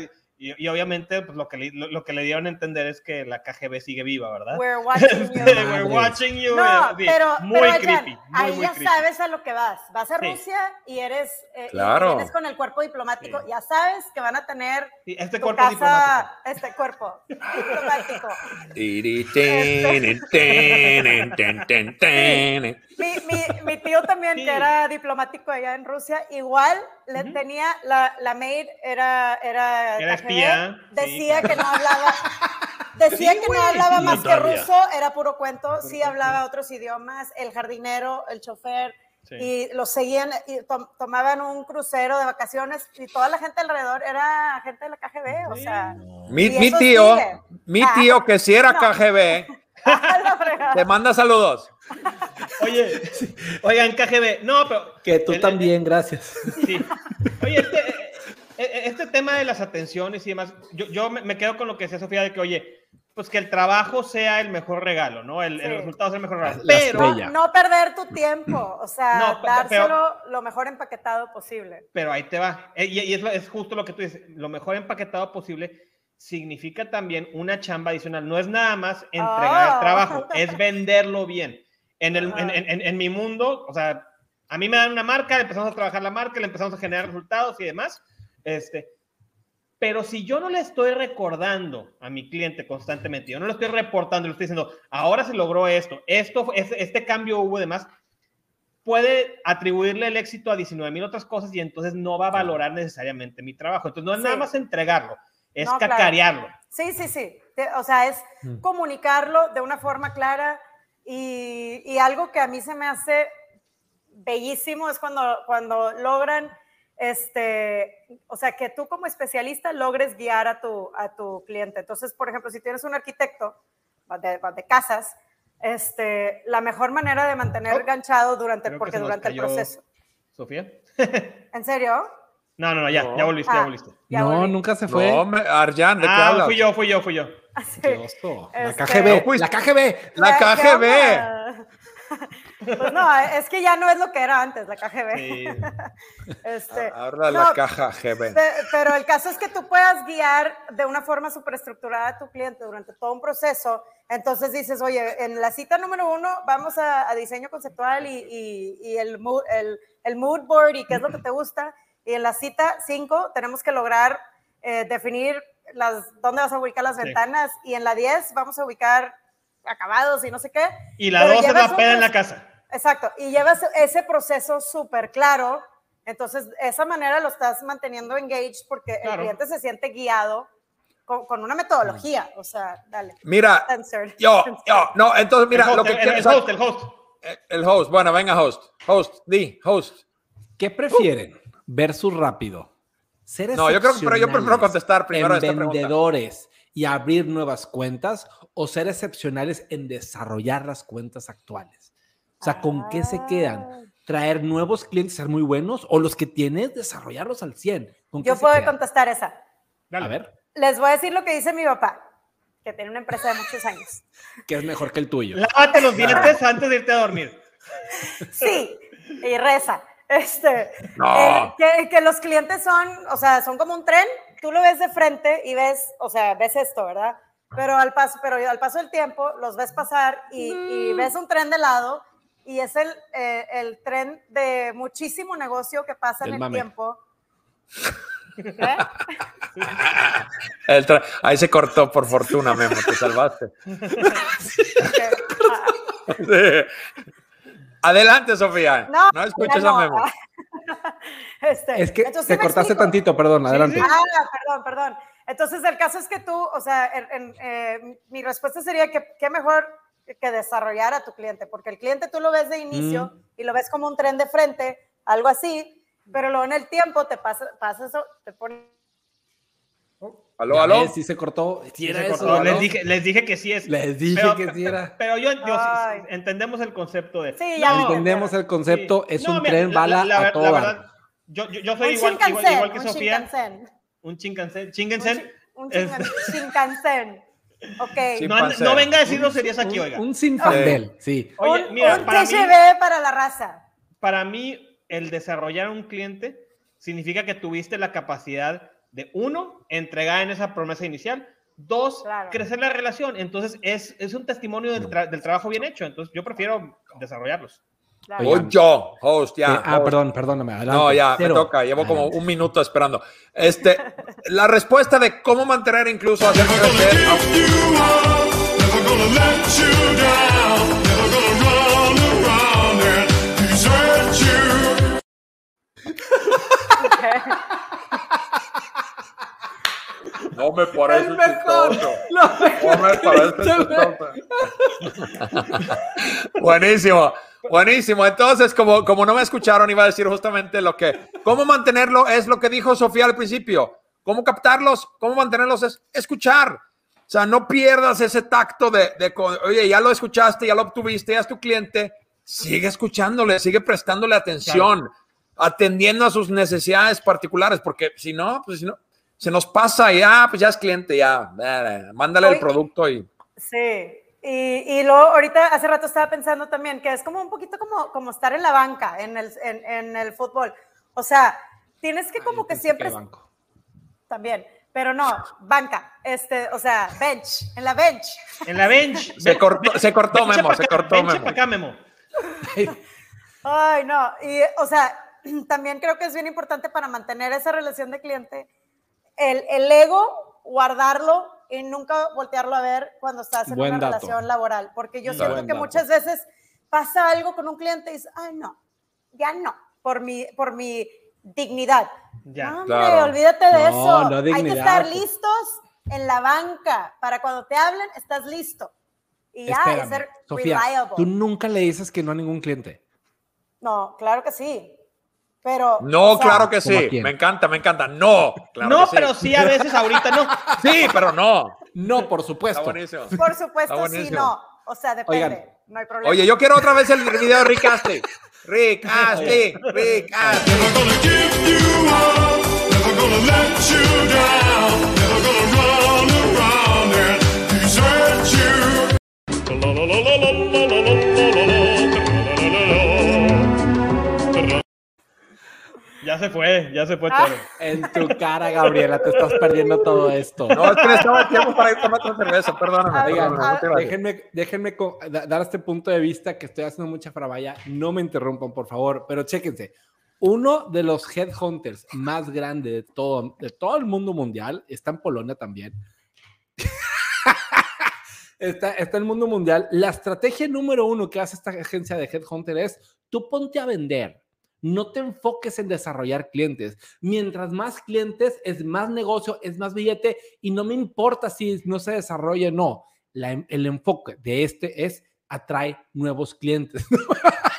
y, y obviamente pues, lo, que le, lo, lo que le dieron a entender es que la KGB sigue viva, ¿verdad? We're [laughs] watching Este, you. We're Madres. watching you. No, sí, pero, muy pero, creepy. Muy, ahí muy ya creepy. sabes a lo que vas. Vas a Sí. Rusia y eres eh, y Claro. vienes con el cuerpo diplomático. Sí. Ya sabes que van a tener Sí, este tu cuerpo casa, diplomático. este cuerpo diplomático. Tenen. [laughs] Mi, mi, mi tío también, Sí. que era diplomático allá en Rusia, igual le Ujú. tenía, la, la maid era, era, Era Sí, decía que no hablaba, [laughs] decía Sí, que no hablaba más que ruso, era puro cuento, sí hablaba otros idiomas, el jardinero, el chofer, Sí. y los seguían, y tom- tomaban un crucero de vacaciones, y toda la gente alrededor era gente de la KGB, o sea, Mi, tío, sigue. mi Ah. tío que si era [laughs] No. KGB, a la fregada. te manda saludos. Oye, oigan, KGB, no, pero. Que tú el- también, gracias. Sí. Oye, este, este tema de las atenciones y demás, yo, yo me, me quedo con lo que decía Sofía de que, oye, pues que el trabajo sea el mejor regalo, ¿no? El, el Sí. resultado sea el mejor regalo. La Pero, estrella. No, perder tu tiempo, o sea, No, dárselo lo mejor empaquetado posible. pero ahí te va. Eh, Y, y es, es justo lo que tú dices, lo mejor empaquetado posible significa también una chamba adicional. No es nada más entregar Oh. el trabajo, es [laughs] venderlo bien. En, el, en, en- en mi mundo, o sea, a mí me dan una marca, empezamos a trabajar la marca, le empezamos a generar resultados y demás. Este, pero si yo no le estoy recordando a mi cliente constantemente, yo no le estoy reportando, le estoy diciendo, ahora se logró esto, esto, este, este cambio hubo demás, puede atribuirle el éxito a 19 mil otras cosas y entonces no va a valorar necesariamente mi trabajo. Entonces no es nada Sí. más entregarlo, es No, claro. cacarearlo. Sí, sí, sí. Te- O sea, es Mm. comunicarlo de una forma clara y, y algo que a mí se me hace bellísimo es cuando, cuando logran, este, o sea, que tú como especialista logres guiar a tu, a tu cliente. Entonces, por ejemplo, si tienes un arquitecto de, de casas, este, la mejor manera de mantener Oh, ganchado durante, porque durante el proceso. Sofía. [laughs] ¿En serio? No, no, no, ya, No. ya volviste, ya Ah. volviste. Ya no, volví. nunca se fue. No, me- Arjan, ¿de qué Ah, hablas? fui yo, fui yo, fui yo. Qué oso. La Este- KGB, No, pues- la KGB. La ¿Qué- qué KGB. Pues no, es que ya no es lo que era antes, la KGB. Sí. [laughs] Este, Ahora no, la caja GB. pe- pero el caso es que tú puedas guiar de una forma superestructurada a tu cliente durante todo un proceso. Entonces dices, oye, en la cita número uno vamos a, a diseño conceptual y, y- y el, mood, el, el mood board y qué es lo que te gusta. Y en la cita cinco tenemos que lograr eh, definir las, dónde vas a ubicar las Sí. ventanas. Y en la 10 vamos a ubicar acabados y no sé qué. Y la Pero dos es llevas la un peda en la casa. Exacto, y llevas ese proceso súper claro, entonces de esa manera lo estás manteniendo engaged porque Claro. el cliente se siente guiado con, con una metodología, o sea, dale. Mira, yo, [laughs] yo, no, entonces mira, host, lo que el, quiero- el host, el host. el host, bueno, venga, host, host, di, host. ¿Qué prefieren? Versus rápido. Ser No, yo creo que- pero yo prefiero contestar primero en esta pregunta. vendedores y abrir nuevas cuentas o ser excepcionales en desarrollar las cuentas actuales? O sea, ¿con qué se quedan? ¿Traer nuevos clientes, ser muy buenos o los que tienes, desarrollarlos al 100? ¿Con qué Yo puedo quedan? contestar esa. Dale. A ver, Les voy a decir lo que dice mi papá, que tiene una empresa de muchos años. [laughs] ¿qué es mejor que el tuyo? Lávate los [laughs] dientes antes de irte a dormir. [laughs] Sí, y reza. Este, No. eh, que, que los clientes son, o sea, son como un tren, tú lo ves de frente y ves, o sea, ves esto, ¿verdad? Pero al paso, pero al paso del tiempo los ves pasar y, y ves un tren de lado y es el, eh, el tren de muchísimo negocio que pasa en el mame. tiempo. ¿Eh? El tra- Ahí se cortó, por fortuna, Memo, te salvaste. Sí. [laughs] Adelante, Sofía. No, No, escuches no. a Memo. [laughs] Este, Es que te ¿sí me cortaste explico? tantito, perdón, adelante. Ah, perdón, perdón. Entonces, el caso es que tú, o sea, en- en, eh, mi respuesta sería que qué mejor que desarrollar a tu cliente, porque el cliente tú lo ves de inicio Mm. y lo ves como un tren de frente, algo así, pero luego en el tiempo te pasa, pasa eso, te pone... Aló, Ya aló. ves, Sí se cortó. Sí era se eso, cortó. les, dije, les dije que sí es. Les dije Pero- que sí era. Pero yo, yo- entendemos el concepto de. Sí, ya No, Entendemos el concepto, sí. es No, un mira, tren la- bala la- a todo la verdad, yo, yo, yo soy Un igual, igual, igual que un Sofía. Shinkansen, Un Shinkansen. un Shinkansen. Shin- un Es- [laughs] Shinkan- Shinkansen. Ok. Sí, No, venga a decir groserías aquí, Un- oiga. Un sinfandel, sí. Oye, un, mira, un para mí, TGV para la raza. para mí, el desarrollar un cliente significa que tuviste la capacidad de, uno, entregar en esa promesa inicial, dos, Claro. crecer la relación. Entonces, es, es un testimonio del, tra- del trabajo bien hecho. Entonces, yo prefiero desarrollarlos. Claro. Oigan. Yo, host, ya. Eh, ah, perdón, perdóname. Adelante. No, ya, Cero. me toca. Llevo como Adelante. un minuto esperando. Este, la respuesta de cómo mantener incluso hacer crecer. [laughs] No me parece El mejor. chistoso. Lo No me parece chistoso. [laughs] Buenísimo, buenísimo. Entonces, como, como no me escucharon, iba a decir justamente lo que, cómo mantenerlo es lo que dijo Sofía al principio. Cómo captarlos, cómo mantenerlos es escuchar. O sea, no pierdas ese tacto de, de oye, ya lo escuchaste, ya lo obtuviste, ya es tu cliente. Sigue escuchándole, sigue prestándole atención, atendiendo a sus necesidades particulares, porque si no, pues si no, se nos pasa ya, pues ya es cliente, ya, eh, mándale el producto y Sí, y, y luego ahorita hace rato estaba pensando también que es como un poquito como, como estar en la banca en el, en, en el fútbol. O sea, tienes que como que siempre banco. también, pero no, banca, este, o sea, bench, en la bench. En la bench. [laughs] Se cortó, se cortó Memo, pa' se acá, cortó Memo. acá, Memo. Ay, no, y o sea, [clears throat] también creo que es bien importante para mantener esa relación de cliente, el, el ego, guardarlo y nunca voltearlo a ver cuando estás en Buen una dato. relación laboral, porque yo Mm. siento que dato. muchas veces pasa algo con un cliente y dices, ay, no, ya no, por mi, por mi dignidad. Ya. No, hombre, Claro. olvídate de No, eso. no Hay que estar pues. listos en la banca para cuando te hablen, estás listo. Y ya, Espérame, es ser Sofía, reliable. tú nunca le dices que no a ningún cliente. No, claro que sí. Pero. No, o sea, claro que ¿Cómo a sí. Me encanta, me encanta. No, claro no, que sí. pero sí a veces ahorita no. [laughs] Sí, pero no. No, por Está supuesto. buenísimo. Por supuesto, Está sí, no. O sea, depende. Oigan. no hay problema. Oye, yo quiero otra vez el video de Rick Astley. Rick [laughs] Astley, Rick Astley. Never gonna give you up. Never gonna let you down. Never gonna run around and desert you. La la la la la la la la Ya se fue, ya se fue Ah. todo. En tu cara, Gabriela, te estás perdiendo todo esto. No, es que necesitaba tiempo para ir a tomar otra cerveza. Perdóname. Ah, muchas gracias. déjenme, déjenme dar este punto de vista que estoy haciendo mucha farabaya. No me interrumpan, por favor, pero chéquense. Uno de los headhunters más grandes de todo, de todo el mundo mundial está en Polonia también. [laughs] está, está en el mundo mundial. La estrategia número uno que hace esta agencia de headhunter es tú ponte a vender. No te enfoques en desarrollar clientes. Mientras más clientes, es más negocio, es más billete y no me importa si no se desarrolla o no. La- el enfoque de este es atrae nuevos clientes. [laughs]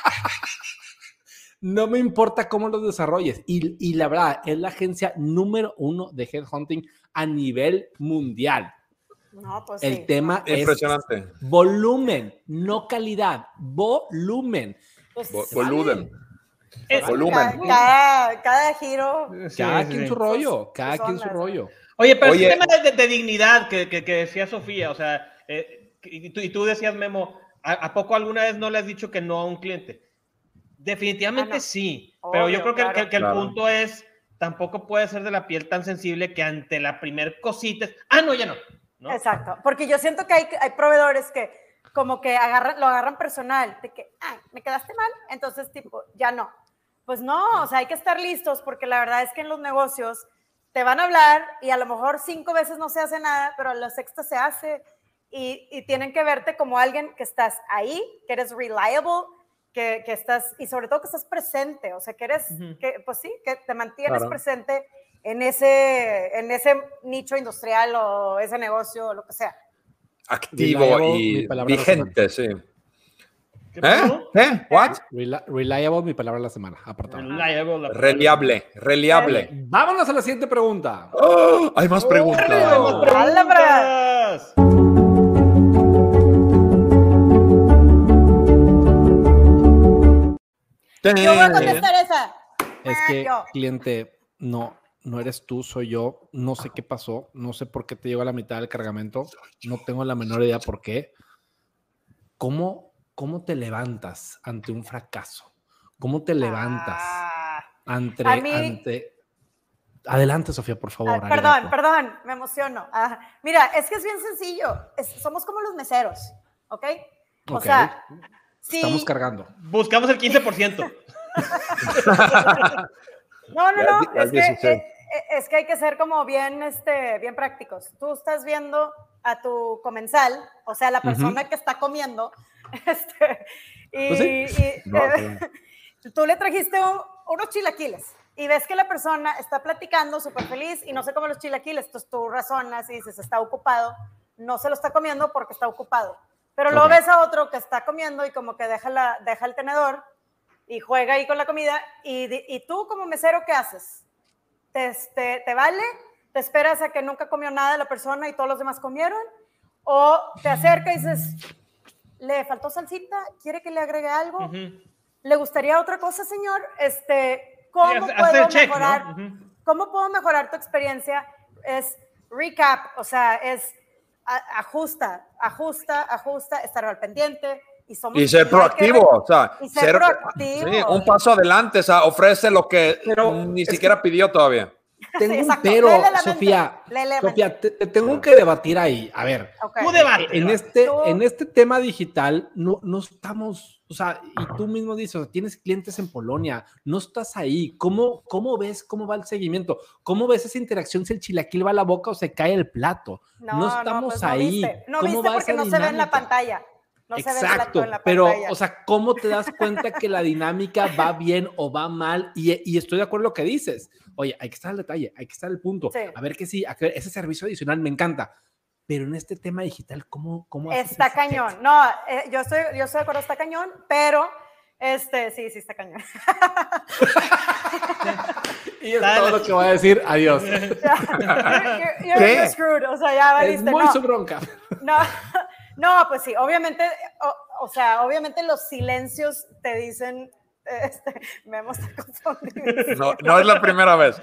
no me importa cómo los desarrolles. Y, y la verdad, es la agencia número uno de headhunting a nivel mundial. No, pues El sí. tema es Impresionante. volumen, no calidad, volumen. Pues, Vo- Volumen. Eh, Volumen. Cada, cada, cada giro. Sí, Cada sí, quien sí. su rollo, cada sus quien su ondas, rollo. Oye, pero Oye. el tema de, de dignidad que, que- que decía Sofía, o sea, eh, y, tú, y tú decías, Memo, ¿a, a poco alguna vez no le has dicho que no a un cliente? Definitivamente Ah, no. sí, pero yo Obvio, creo que, claro. que- que el Claro. punto es, tampoco puede ser de la piel tan sensible que ante la primer cosita, es, ah, no, ya no. ¿no? Exacto, porque yo siento que hay, hay proveedores que como que agarran, lo agarran personal, de que, ah, me quedaste mal, entonces tipo, ya no. Pues no, o sea, hay que estar listos porque la verdad es que en los negocios te van a hablar y a lo mejor cinco veces no se hace nada, pero a la sexta se hace y, y tienen que verte como alguien que estás ahí, que eres reliable, que, que estás, y sobre todo que estás presente, o sea, que eres, que, pues sí, que te mantienes Claro. presente en ese, en ese nicho industrial o ese negocio o lo que sea. Activo Reliable, y vigente, sí. ¿Qué ¿Eh? pasó? ¿Eh? ¿What? Reli- reliable, mi palabra de la semana, apartado. Reliable, la- Reliable, reliable. Vámonos a la siguiente pregunta. ¡Oh! hay más preguntas. ¡Tenemos Palabras. preguntas! Yo voy a contestar esa. Es Ah, que, yo. cliente, no, no eres tú, soy yo. No sé qué pasó, no sé por qué te llegó a la mitad del cargamento. No tengo la menor idea por qué. ¿Cómo, cómo te levantas ante un fracaso? ¿Cómo te levantas Ah. ante, mí- ante... Adelante, Sofía, por favor. Ah, perdón, arigato. perdón, me emociono. Ah, mira, es que es bien sencillo. Es- somos como los meseros, ¿ok? O Ok. sea, Estamos cargando. Buscamos el 15%. [laughs] No, no, no, es que, 16. eh, eh, es que hay que ser como bien, este, bien prácticos. Tú estás viendo a tu comensal, o sea, la persona que está comiendo, [laughs] este, y, Pues sí. y, [laughs] No, eh, [laughs] tú le trajiste un- unos chilaquiles y ves que la persona está platicando súper feliz y no se come los chilaquiles, entonces tú razonas y dices, está ocupado, no se lo está comiendo porque está ocupado. Pero luego Ok. ves a otro que está comiendo y como que deja, la, deja el tenedor y juega ahí con la comida. Y tú como mesero, ¿qué haces? ¿Te, este, ¿Te vale? ¿Te esperas a que nunca comió nada la persona y todos los demás comieron? ¿O te acercas y dices, le faltó salsita? ¿Quiere que le agregue algo? ¿Le gustaría otra cosa, señor? Este, ¿Cómo Sí, puedo hace el check, ¿no? mejorar? ¿Cómo puedo mejorar tu experiencia? Es recap, o sea, es a- ajusta, ajusta, ajusta, estar al pendiente y somos Y ser que proactivo, o sea, y ser proactivo. sí, un paso adelante, o sea, ofrece lo que Pero ni siquiera pidió todavía. [laughs] Tengo un pero, Sofía. Sofía, te, te tengo que debatir ahí. A ver, Ok. Tú debate. en debate. este, Tú- en este tema digital no, no estamos, o sea, y tú mismo dices, o sea, tienes clientes en Polonia, no estás ahí. ¿Cómo, ¿Cómo ves cómo va el seguimiento? ¿Cómo ves esa interacción si el chilaquil va a la boca o se cae el plato? No, estamos pues no ahí. viste. No ¿Cómo viste va porque no se ve en la pantalla. No Exacto, en la pero, pantalla. o sea, ¿cómo te das cuenta que la dinámica va bien o va mal? Y, y estoy de acuerdo en lo que dices. Oye, hay que estar al detalle, hay que estar al punto. Sí. A ver que sí, a que ese servicio adicional me encanta. Pero en este tema digital, ¿cómo, cómo Está cañón. No, eh, yo, estoy, yo estoy de acuerdo, está cañón, pero este, sí, sí está cañón. [laughs] Y es Dale. todo lo que voy a decir. Adiós. [laughs] [laughs] you're, you're- you're- ¿Qué? you're screwed, o sea, ya es valiste. muy no, su bronca. no, no, pues sí, obviamente, o, o sea, obviamente los silencios te dicen, este, Memo está confundido. [laughs] No, no es la primera vez.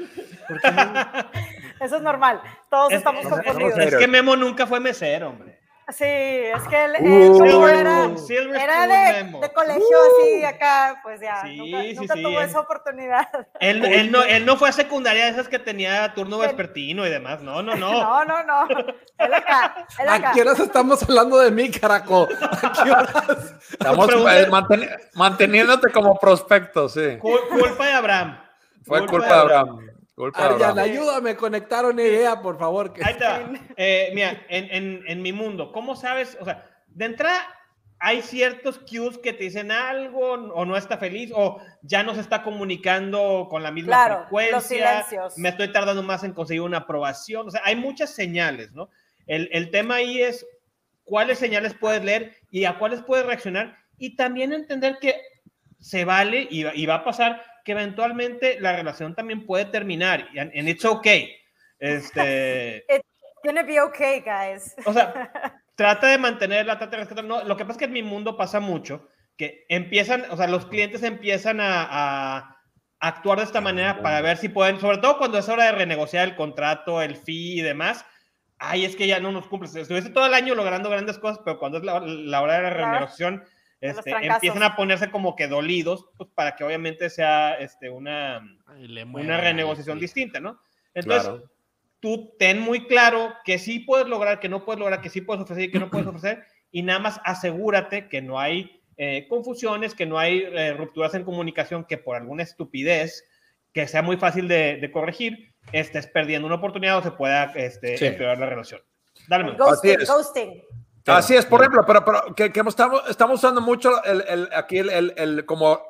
Eso es normal, todos Es, estamos es- confundidos. es que Memo nunca fue mesero, hombre. Sí, es que él, él Uh. era, de, colegio así acá, pues ya, Sí, nunca, sí, nunca sí, tuvo esa oportunidad. Él, él no, él no fue a secundaria de esas que tenía turno vespertino y demás. No, no, no. [laughs] No, no, no. Él acá, él acá. ¿A qué horas estamos hablando de mí, caraco? [laughs] ¿A qué horas? Estamos eh, manten- manteniéndote como prospecto, sí. Cul- culpa de Abraham. Fue culpa de. Culpa Abraham. Ayúdame a conectar una idea, por favor. que- Ahí está. Eh, mira, en, en, en mi mundo, ¿cómo sabes? O sea, de entrada hay ciertos cues que te dicen algo o no está feliz o ya no se está comunicando con la misma Claro, los frecuencia. silencios. Me estoy tardando más en conseguir una aprobación. O sea, hay muchas señales, ¿no? El, el tema ahí es cuáles señales puedes leer y a cuáles puedes reaccionar y también entender que se vale y, va- y va a pasar que eventualmente la relación también puede terminar y and, and it's okay. Este, [laughs] Gonna be okay, guys. O sea, [laughs] trata de mantenerla, trata de rescatar. No, lo que pasa es que en mi mundo pasa mucho que empiezan, o sea, los clientes empiezan a, a actuar de esta manera para ver si pueden, sobre todo cuando es hora de renegociar el contrato, el fee y demás. Ay, es que ya no nos cumples. Estuviste todo el año logrando grandes cosas, pero cuando es la, la hora de la renegociación, este, empiezan a ponerse como que dolidos, pues para que obviamente sea este, una, una renegociación sí. distinta, ¿no? Entonces, Claro. tú ten muy claro que sí puedes lograr, que no puedes lograr, que sí puedes ofrecer y que no puedes ofrecer, y nada más asegúrate que no hay eh, confusiones, que no hay eh, rupturas en comunicación, que por alguna estupidez que sea muy fácil de, de corregir, estés perdiendo una oportunidad o se pueda este, Sí. empeorar la relación. Dale, Memo. Ghosting, ghosting. Así es, por ejemplo, pero, pero que, que estamos, estamos usando mucho el, el- aquí el, el- el- como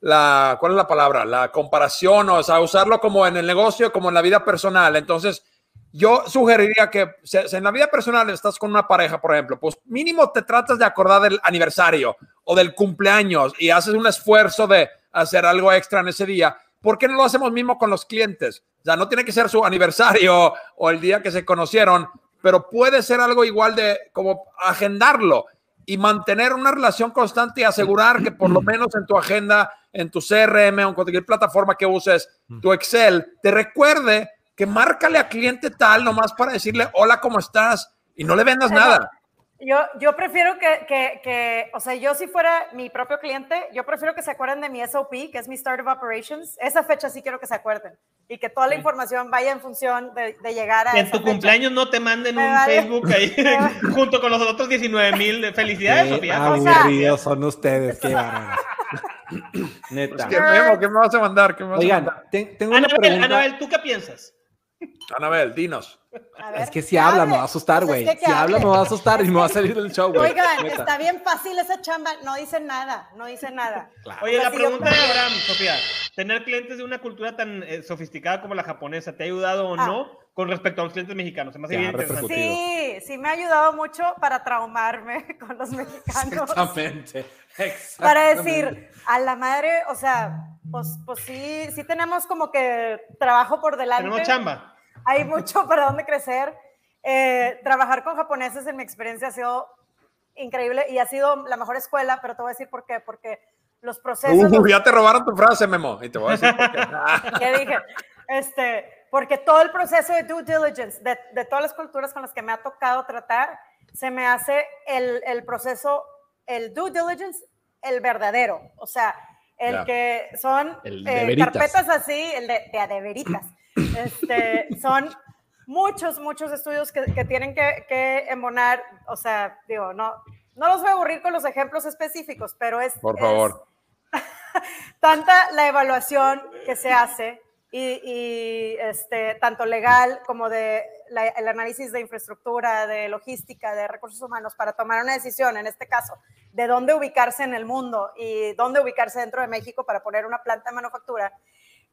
la, ¿cuál es la palabra? La comparación, o sea, usarlo como en el negocio, como en la vida personal. Entonces, yo sugeriría que si en la vida personal estás con una pareja, por ejemplo, pues mínimo te tratas de acordar del aniversario o del cumpleaños y haces un esfuerzo de hacer algo extra en ese día. ¿Por qué no lo hacemos mismo con los clientes? O sea, no tiene que ser su aniversario o el día que se conocieron, pero puede ser algo igual de como agendarlo y mantener una relación constante y asegurar que por lo menos en tu agenda, en tu CRM o en cualquier plataforma que uses, tu Excel, te recuerde que márcale a cliente tal nomás para decirle hola, ¿cómo estás? Y no le vendas nada. Yo, yo prefiero que, que, que, o sea, yo si fuera mi propio cliente, yo prefiero que se acuerden de mi SOP, que es mi Start of Operations. Esa fecha sí quiero que se acuerden. Y que toda la información vaya en función de, de llegar a Que en esa tu fecha. cumpleaños no te manden Me un vale. Facebook ahí [laughs] [laughs] junto con los otros 19 mil. Felicidades, Qué Sofía. Aburridos son ustedes, qué [laughs] bárbaros. Neta. ¿Qué, Memo? ¿Qué me vas a mandar? ¿Qué me vas a Oigan, mandar? te- tengo una Anabel, pregunta. Anabel, ¿tú qué piensas? Anabel, dinos. A ver, Es que si habla me va a asustar, Pues es güey. que Si habla me va a asustar y me va a salir del show, güey. Oigan, está bien fácil esa chamba. No dice nada, no dice nada. Claro. Oye, la yo- pregunta de Abraham, Sofía, ¿tener clientes de una cultura tan eh, sofisticada como la japonesa te ha ayudado o Ah. no con respecto a los clientes mexicanos? Se me hace Ya, bien interesante. repercutido. Sí, sí me ha ayudado mucho para traumarme [laughs] con los mexicanos. Exactamente. para exactamente. decir a la madre, o sea, pues, pues sí, sí tenemos como que trabajo por delante. Tenemos chamba. Hay mucho [laughs] para dónde crecer. Eh, trabajar con japoneses en mi experiencia ha sido increíble y ha sido la mejor escuela, pero te voy a decir por qué, porque los procesos... Uh, los- ya te robaron tu frase, Memo. Y te voy a decir por qué. [laughs] ¿Qué dije? Este, porque todo el proceso de due diligence, de, de todas las culturas con las que me ha tocado tratar, se me hace el, el proceso, el due diligence, el verdadero. O sea, el Ya. que son eh, carpetas así, el de, de. Este, son muchos, muchos estudios que, que tienen que, que embonar. O sea, digo, no, no los voy a aburrir con los ejemplos específicos, pero es. Por es- favor. [laughs] tanta la evaluación que se hace y, y, este, tanto legal como de la- el análisis de infraestructura, de logística, de recursos humanos para tomar una decisión, en este caso, de dónde ubicarse en el mundo y dónde ubicarse dentro de México para poner una planta de manufactura,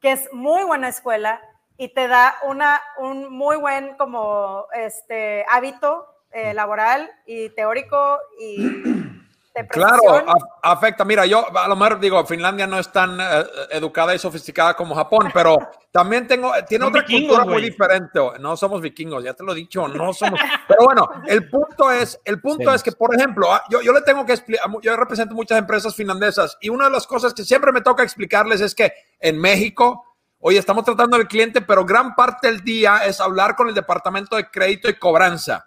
que es muy buena escuela y te da una, un muy buen como este, hábito eh, laboral y teórico y [clears throat] de Claro, afecta. Mira, yo a lo mejor digo, Finlandia no es tan eh, educada y sofisticada como Japón, [laughs] pero también tengo, tiene otra vikingos, cultura muy güey. diferente. No somos vikingos, ya te lo he dicho, no somos. Pero bueno, el punto es, el punto es que, por ejemplo, ah, yo, yo le tengo que explicar, yo represento muchas empresas finlandesas y una de las cosas que siempre me toca explicarles es que en México, oye, estamos tratando al cliente, pero gran parte del día es hablar con el departamento de crédito y cobranza.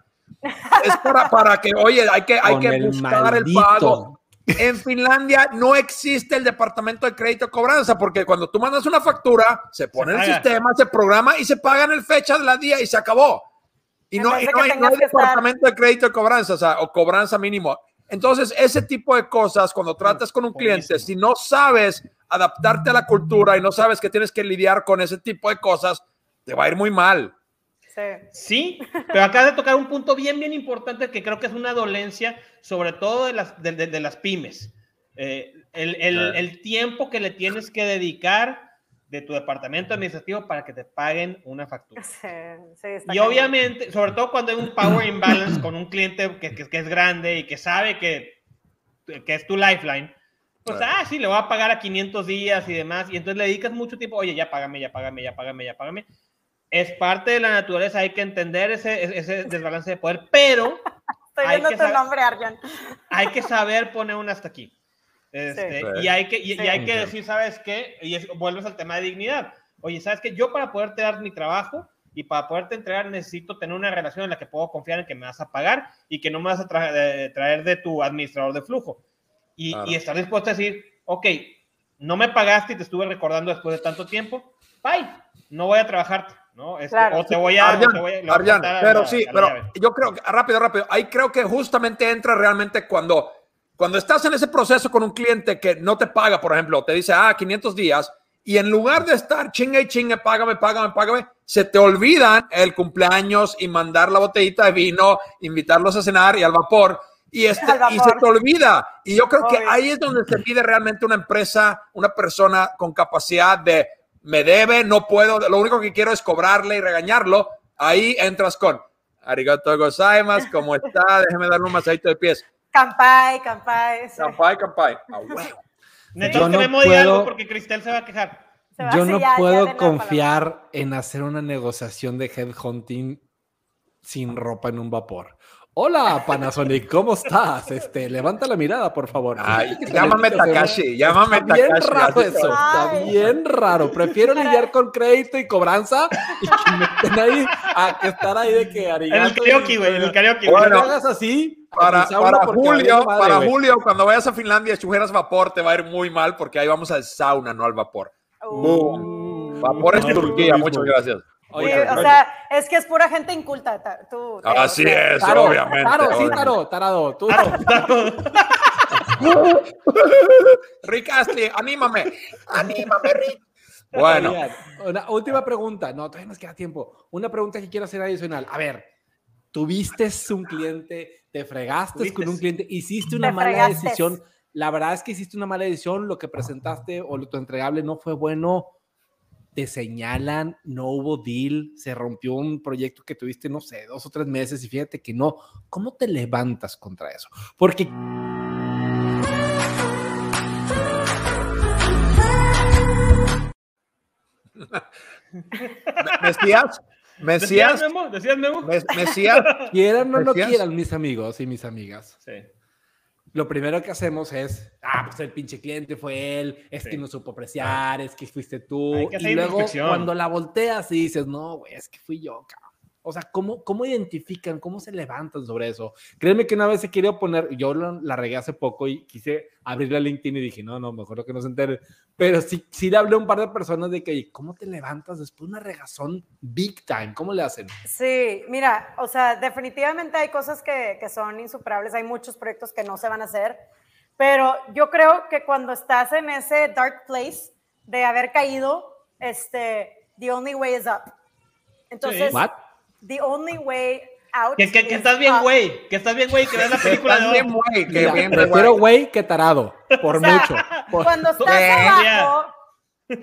Es para, para que, oye, hay que, hay Con que el buscar el maldito. pago. En Finlandia no existe el departamento de crédito y cobranza porque cuando tú mandas una factura, se pone en el sistema, se programa y se paga en el fecha de la día y se acabó. Y no, y hay, no hay estar- departamento de crédito y cobranza, o sea, o cobranza mínimo. Entonces, ese tipo de cosas, cuando tratas con un cliente, si no sabes adaptarte a la cultura y no sabes que tienes que lidiar con ese tipo de cosas, te va a ir muy mal. Sí. Sí, pero acaba de tocar un punto bien, bien importante que creo que es una dolencia, sobre todo de las, de, de- de las pymes. Eh, el, el- el tiempo que le tienes que dedicar de tu departamento administrativo para que te paguen una factura. Sí, sí, está Y obviamente, sobre todo cuando hay un power imbalance con un cliente que, que- que es grande y que sabe que, que es tu lifeline, pues, Claro. ah, sí, le voy a pagar a 500 días y demás, y entonces le dedicas mucho tiempo, oye, ya págame, ya págame, ya págame, ya págame. es parte de la naturaleza, hay que entender ese, ese desbalance de poder, pero [laughs] Estoy viendo tu saber- nombre, Arjan. hay que saber poner un hasta aquí. Este, Sí. Y hay que, y, hay que decir, ¿sabes qué? Y es- vuelves al tema de dignidad. Oye, ¿sabes qué? Yo para poderte dar mi trabajo y para poderte entregar necesito tener una relación en la que puedo confiar en que me vas a pagar y que no me vas a tra- eh, traer de tu administrador de flujo. Y, Claro. y estar dispuesto a decir, ok, no me pagaste y te estuve recordando después de tanto tiempo, bye, no voy a trabajarte, ¿no? Este, Claro. O te voy a... Arjan, te voy a- Arjan, a pero la- sí, pero llave. yo creo que, rápido, rápido, ahí creo que justamente entra realmente cuando, cuando estás en ese proceso con un cliente que no te paga, por ejemplo, te dice, ah, 500 días, y en lugar de estar chingue y chingue, págame, págame, págame, se te olvidan el cumpleaños y mandar la botellita de vino, invitarlos a cenar y al vapor. Y, este, y se te olvida. Y yo creo que Obvio. ahí es donde se pide realmente una empresa, una persona con capacidad de me debe, no puedo, lo único que quiero es cobrarle y regañarlo. Ahí entras con arigato gozaimasu, ¿cómo está? Déjeme darle un masajito de pies. Campai, campai. sí. Campai, campai. [laughs] A huevo. Necesito Yo que no me modie algo puedo- porque Cristel se va a quejar. Va Yo no ya- ya puedo palabra. confiar en hacer una negociación de headhunting sin ropa en un vapor. Hola, Panasonic, ¿cómo estás? Este, levanta la mirada, por favor. Ay, llámame Takashi, llámame Está bien Takashi. raro eso, está bien raro. Prefiero lidiar con crédito y cobranza y que me estén ahí a que estar ahí de que En arigato. el karaoke, güey, en el karaoke. Bueno, no hagas así. Para, para julio, madre, para julio, cuando vayas a Finlandia y sugieras vapor, te va a ir muy mal porque ahí vamos al sauna, no al vapor. Uh. Vapor es No, Turquía, muchas no. Sí, Oigan, o sea, es que es pura gente inculta. ta- Tú, Teo, Así o sea, es, Taro, obviamente. Taro, sí. Taro, tarado. Tú, [laughs] Rick Astley, anímame. Anímame, Rick. Bueno, una última pregunta. No, todavía nos queda tiempo. Una pregunta que quiero hacer adicional. A ver, tuviste un cliente, te fregaste con Tuviste. un cliente, hiciste una Te mala fregaste. decisión. La verdad es que hiciste una mala decisión, lo que presentaste o lo- tu entregable no fue bueno. Te señalan, no hubo deal, se rompió un proyecto que tuviste, no sé, dos o tres meses y fíjate que no. ¿Cómo te levantas contra eso? Porque [laughs] Mesías, ¿Decías, Mesías, Memo? ¿Decías, Memo? Mes- Mesías, quieran o no quieran, mis amigos y mis amigas, Sí. Lo primero que hacemos es, ah, pues el pinche cliente fue él, es que no supo apreciar, es que fuiste tú. Y luego cuando la volteas y dices, no, güey, es que fui yo, cabrón. O sea, ¿cómo, ¿cómo identifican, cómo se levantan sobre eso? Créeme que una vez se quería poner, yo la, la regué hace poco y quise abrirle a LinkedIn y dije, no, no, mejor que no se entere. Pero sí, sí le hablé a un par de personas de que, ¿cómo te levantas después de una regazón big time? ¿Cómo le hacen? Sí, mira, o sea, definitivamente hay cosas que, que son insuperables, hay muchos proyectos que no se van a hacer, pero yo creo que cuando estás en ese dark place de haber caído, este, the only way is up. Entonces, ¿What? The only way out. Que, que, que estás bien, güey. Que estás bien, güey. Que veas la película estás de bien, hoy. güey, que Mira, bien, prefiero güey. que tarado, por O sea, mucho. Por- [laughs] Cuando estás abajo. [laughs]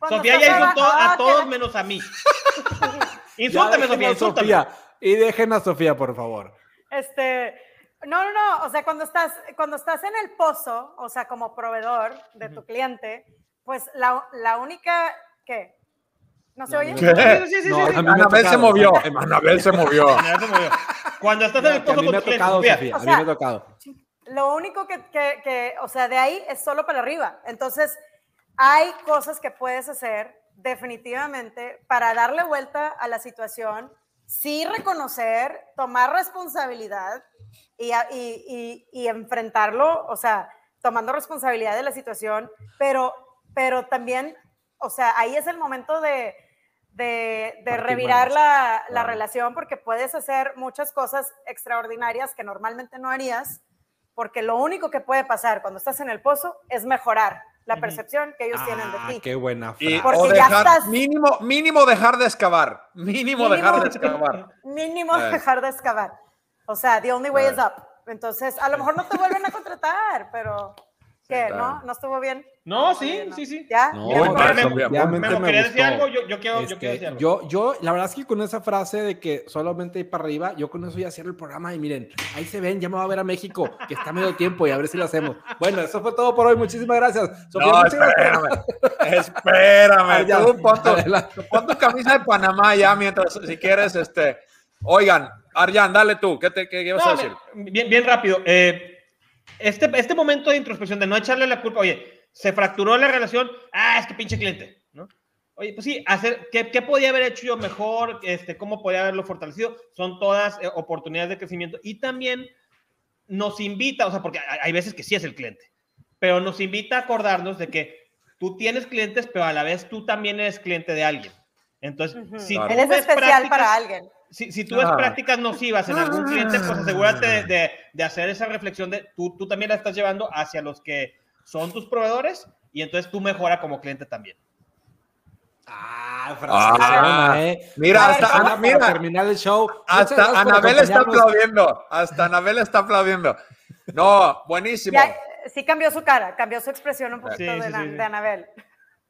cuando Sofía estás ya insultó ah, a que todos menos a mí. [laughs] Insúltame, Sofía, insúltame. Sofía. Y dejen a Sofía, por favor. Este, no, no, no, o sea, cuando estás, cuando estás en el pozo, o sea, como proveedor de tu cliente, pues la, la única, ¿qué? ¿No se oye? Sí, sí, sí, No, sí. Anabel se tocado. movió. Anabel se movió. [laughs] Ya se movió. Cuando estás en el pozo mí con tocado, Sofía. A mí me ha tocado. Lo único que, que, que, o sea, de ahí es solo para arriba. Entonces, hay cosas que puedes hacer definitivamente para darle vuelta a la situación, sí reconocer, tomar responsabilidad y, y- y- y enfrentarlo, o sea, tomando responsabilidad de la situación, pero, pero también, o sea, ahí es el momento de, de, de revirar la, la relación porque puedes hacer muchas cosas extraordinarias que normalmente no harías, porque lo único que puede pasar cuando estás en el pozo es mejorar la percepción que ellos tienen Ah, de ti. qué buena frase. Porque o ya dejar, estás- mínimo, mínimo dejar de excavar. Mínimo, Mínimo. dejar de excavar. [laughs] Mínimo Eh. dejar de excavar. O sea, the only way Eh. is up. Entonces, a lo mejor no te vuelven a contratar, pero ¿Qué? ¿No? ¿No estuvo bien? No, sí, sí, sí. ¿Ya? No, ¿Ya me Memo, me ¿querías decir algo? Yo, yo quiero, yo Este, quiero decir algo. yo, yo, la verdad es que con esa frase de que solamente ir para arriba, yo con eso ya cierro el programa y miren, ahí se ven, ya me va a ver a México, que está medio tiempo y a ver si lo hacemos. Bueno, eso fue todo por hoy, muchísimas gracias. Sofía, No, muchas gracias. espérame. Espérame. Ah, ya. Tú pon tu, pon tu camisa de Panamá ya mientras, si quieres, este. Oigan, Arjan, dale tú. ¿Qué, te, qué ibas a No, decir? me- bien, bien rápido. Eh, este, este momento de introspección, de no echarle la culpa, oye, se fracturó la relación, ah, es que pinche cliente, ¿no? Oye, pues sí, hacer, ¿qué, qué podía haber hecho yo mejor? Este, ¿Cómo podía haberlo fortalecido? Son todas eh, oportunidades de crecimiento. Y también nos invita, o sea, porque hay, hay veces que sí es el cliente, pero nos invita a acordarnos de que tú tienes clientes, pero a la vez tú también eres cliente de alguien. Entonces, Ujú. si Claro. tú Él es especial prácticas- para alguien. Si, si tú ves Ah. prácticas nocivas en algún cliente, pues asegúrate de, de- de hacer esa reflexión de tú, tú también la estás llevando hacia los que son tus proveedores y entonces tú mejora como cliente también. Ah, Ah, eh. mira, hasta, mira, terminar el show. Hasta Anabel está aplaudiendo. Hasta Anabel está aplaudiendo. No, buenísimo. Ya, sí cambió su cara, cambió su expresión un poquito Sí, de, sí, sí. de Anabel.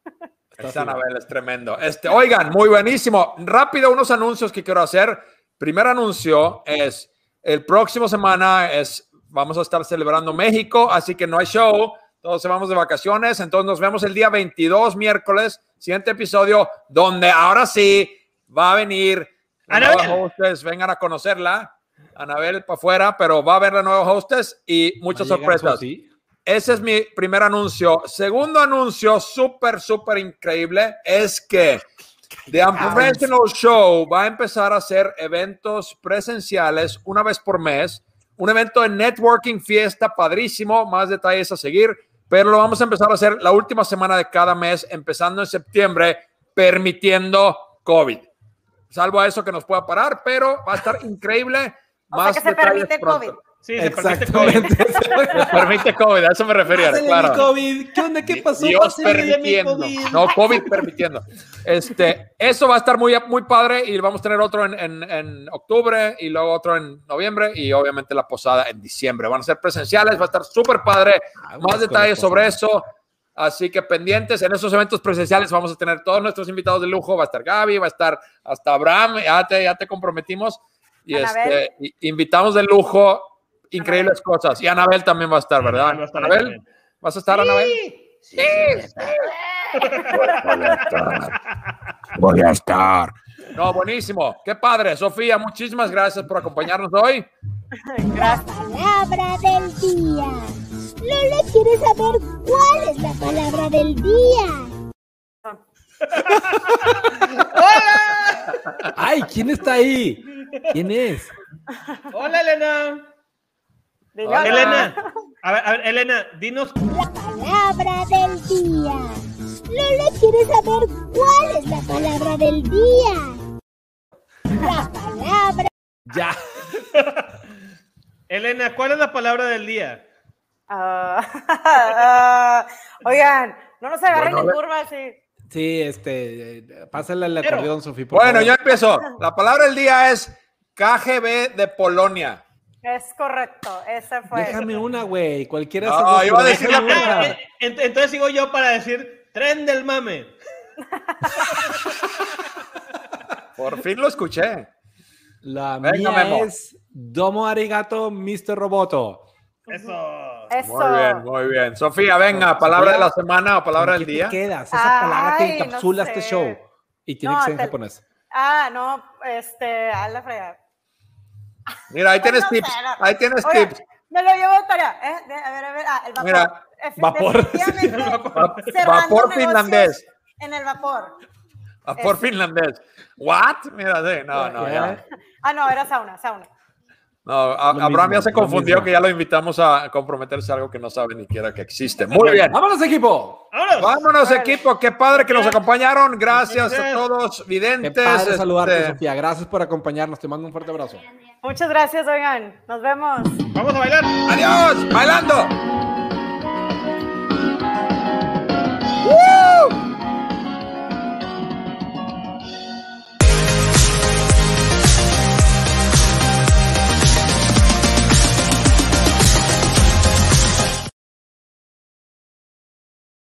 [laughs] Esta Anabel es tremendo. Este, oigan, muy buenísimo. Rápido, unos anuncios que quiero hacer. Primer anuncio es el próximo semana es vamos a estar celebrando México, así que no hay show. Todos se vamos de vacaciones, entonces nos vemos el día 22 miércoles, siguiente episodio, donde ahora sí va a venir la Anabel. nueva hostess, vengan a conocerla. Anabel para afuera, pero va a haber la nueva hostess y muchas sorpresas. sí. Ese es mi primer anuncio. Segundo anuncio, súper, súper increíble, es que The Unprofessional Show va a empezar a hacer eventos presenciales una vez por mes. Un evento de networking, fiesta, padrísimo. Más detalles a seguir, pero lo vamos a empezar a hacer la última semana de cada mes, empezando en septiembre, permitiendo COVID. Salvo a eso que nos pueda parar, pero va a estar increíble. O sea Más que se permite pronto. COVID. Sí, se permite COVID. [laughs] Exactamente. Se permite COVID, a eso me refería, claro. COVID. ¿Qué onda? ¿Qué pasó? Dios permitiendo. COVID. No, COVID permitiendo. Este, eso va a estar muy, muy padre y vamos a tener otro en, en- en octubre y luego otro en noviembre y obviamente la posada en diciembre. Van a ser presenciales, va a estar súper padre. Ah, Más unas detalles cosas sobre pasadas. eso. Así que pendientes en esos eventos presenciales vamos a tener todos nuestros invitados de lujo. Va a estar Gaby, va a estar hasta Abraham, ya te, ya te comprometimos. Y este, y- invitamos de lujo, increíbles cosas. Y Anabel también va a estar, ¿verdad? Anabel va a estar Anabel. ¿vas a estar, Anabel? Sí. Voy a estar. No, buenísimo. Qué padre. Sofía, muchísimas gracias por acompañarnos hoy. Gracias. Palabra del día. Lola quiere saber cuál es la palabra del día. [laughs] Ay, ¿quién está ahí? ¿Quién es? Hola, Elena. Elena. A ver, a ver, Elena, dinos. La palabra del día. Lola quiere saber cuál es la palabra del día. La palabra. Ya. [laughs] Elena, ¿cuál es la palabra del día? Ah, [laughs] oigan, no nos agarren Bueno, en curva así. Sí, este, pásale el acordeón, Sofía. por Bueno, favor. yo empiezo. La palabra del día es KGB de Polonia. Es correcto, ese fue. Déjame una, güey. Cualquiera No, dos, iba a decir la una. Ent- entonces sigo yo para decir tren del mame. [laughs] Por fin lo escuché. La Venga, mía Memo. es Domo Arigato, Mr. Roboto. Eso. Eso. Muy bien, muy bien. Sofía, venga, palabra de la semana o palabra ¿Con del qué día. te quedas? Esa palabra que Ay, no encapsula sé. este show. Y tiene No, que ser en te- japonés. Ah, no, este, a la fregada. Mira, ahí tienes No tips. sé, no. Ahí tienes tips. Me lo llevo tarea. ¿eh? De- a ver, a ver. Ah, el vapor. Mira, vapor. definitivamente, Vapor finlandés. En el vapor. Vapor es- finlandés. ¿What? Mira, sí, no, no, ya. Ah, no, era sauna, sauna. No, a- Abraham mismo, ya se confundió mismo. que ya lo invitamos a comprometerse a algo que no sabe ni quiera que existe. Muy bien. ¡Vámonos, equipo! ¡Vámonos! Vámonos, equipo. Qué padre que nos acompañaron. Gracias a todos, Qué videntes. padre saludarte, este, Sofía. Gracias por acompañarnos. Te mando un fuerte abrazo. Muchas gracias, oigan. Nos vemos. Vamos a bailar. Adiós, bailando.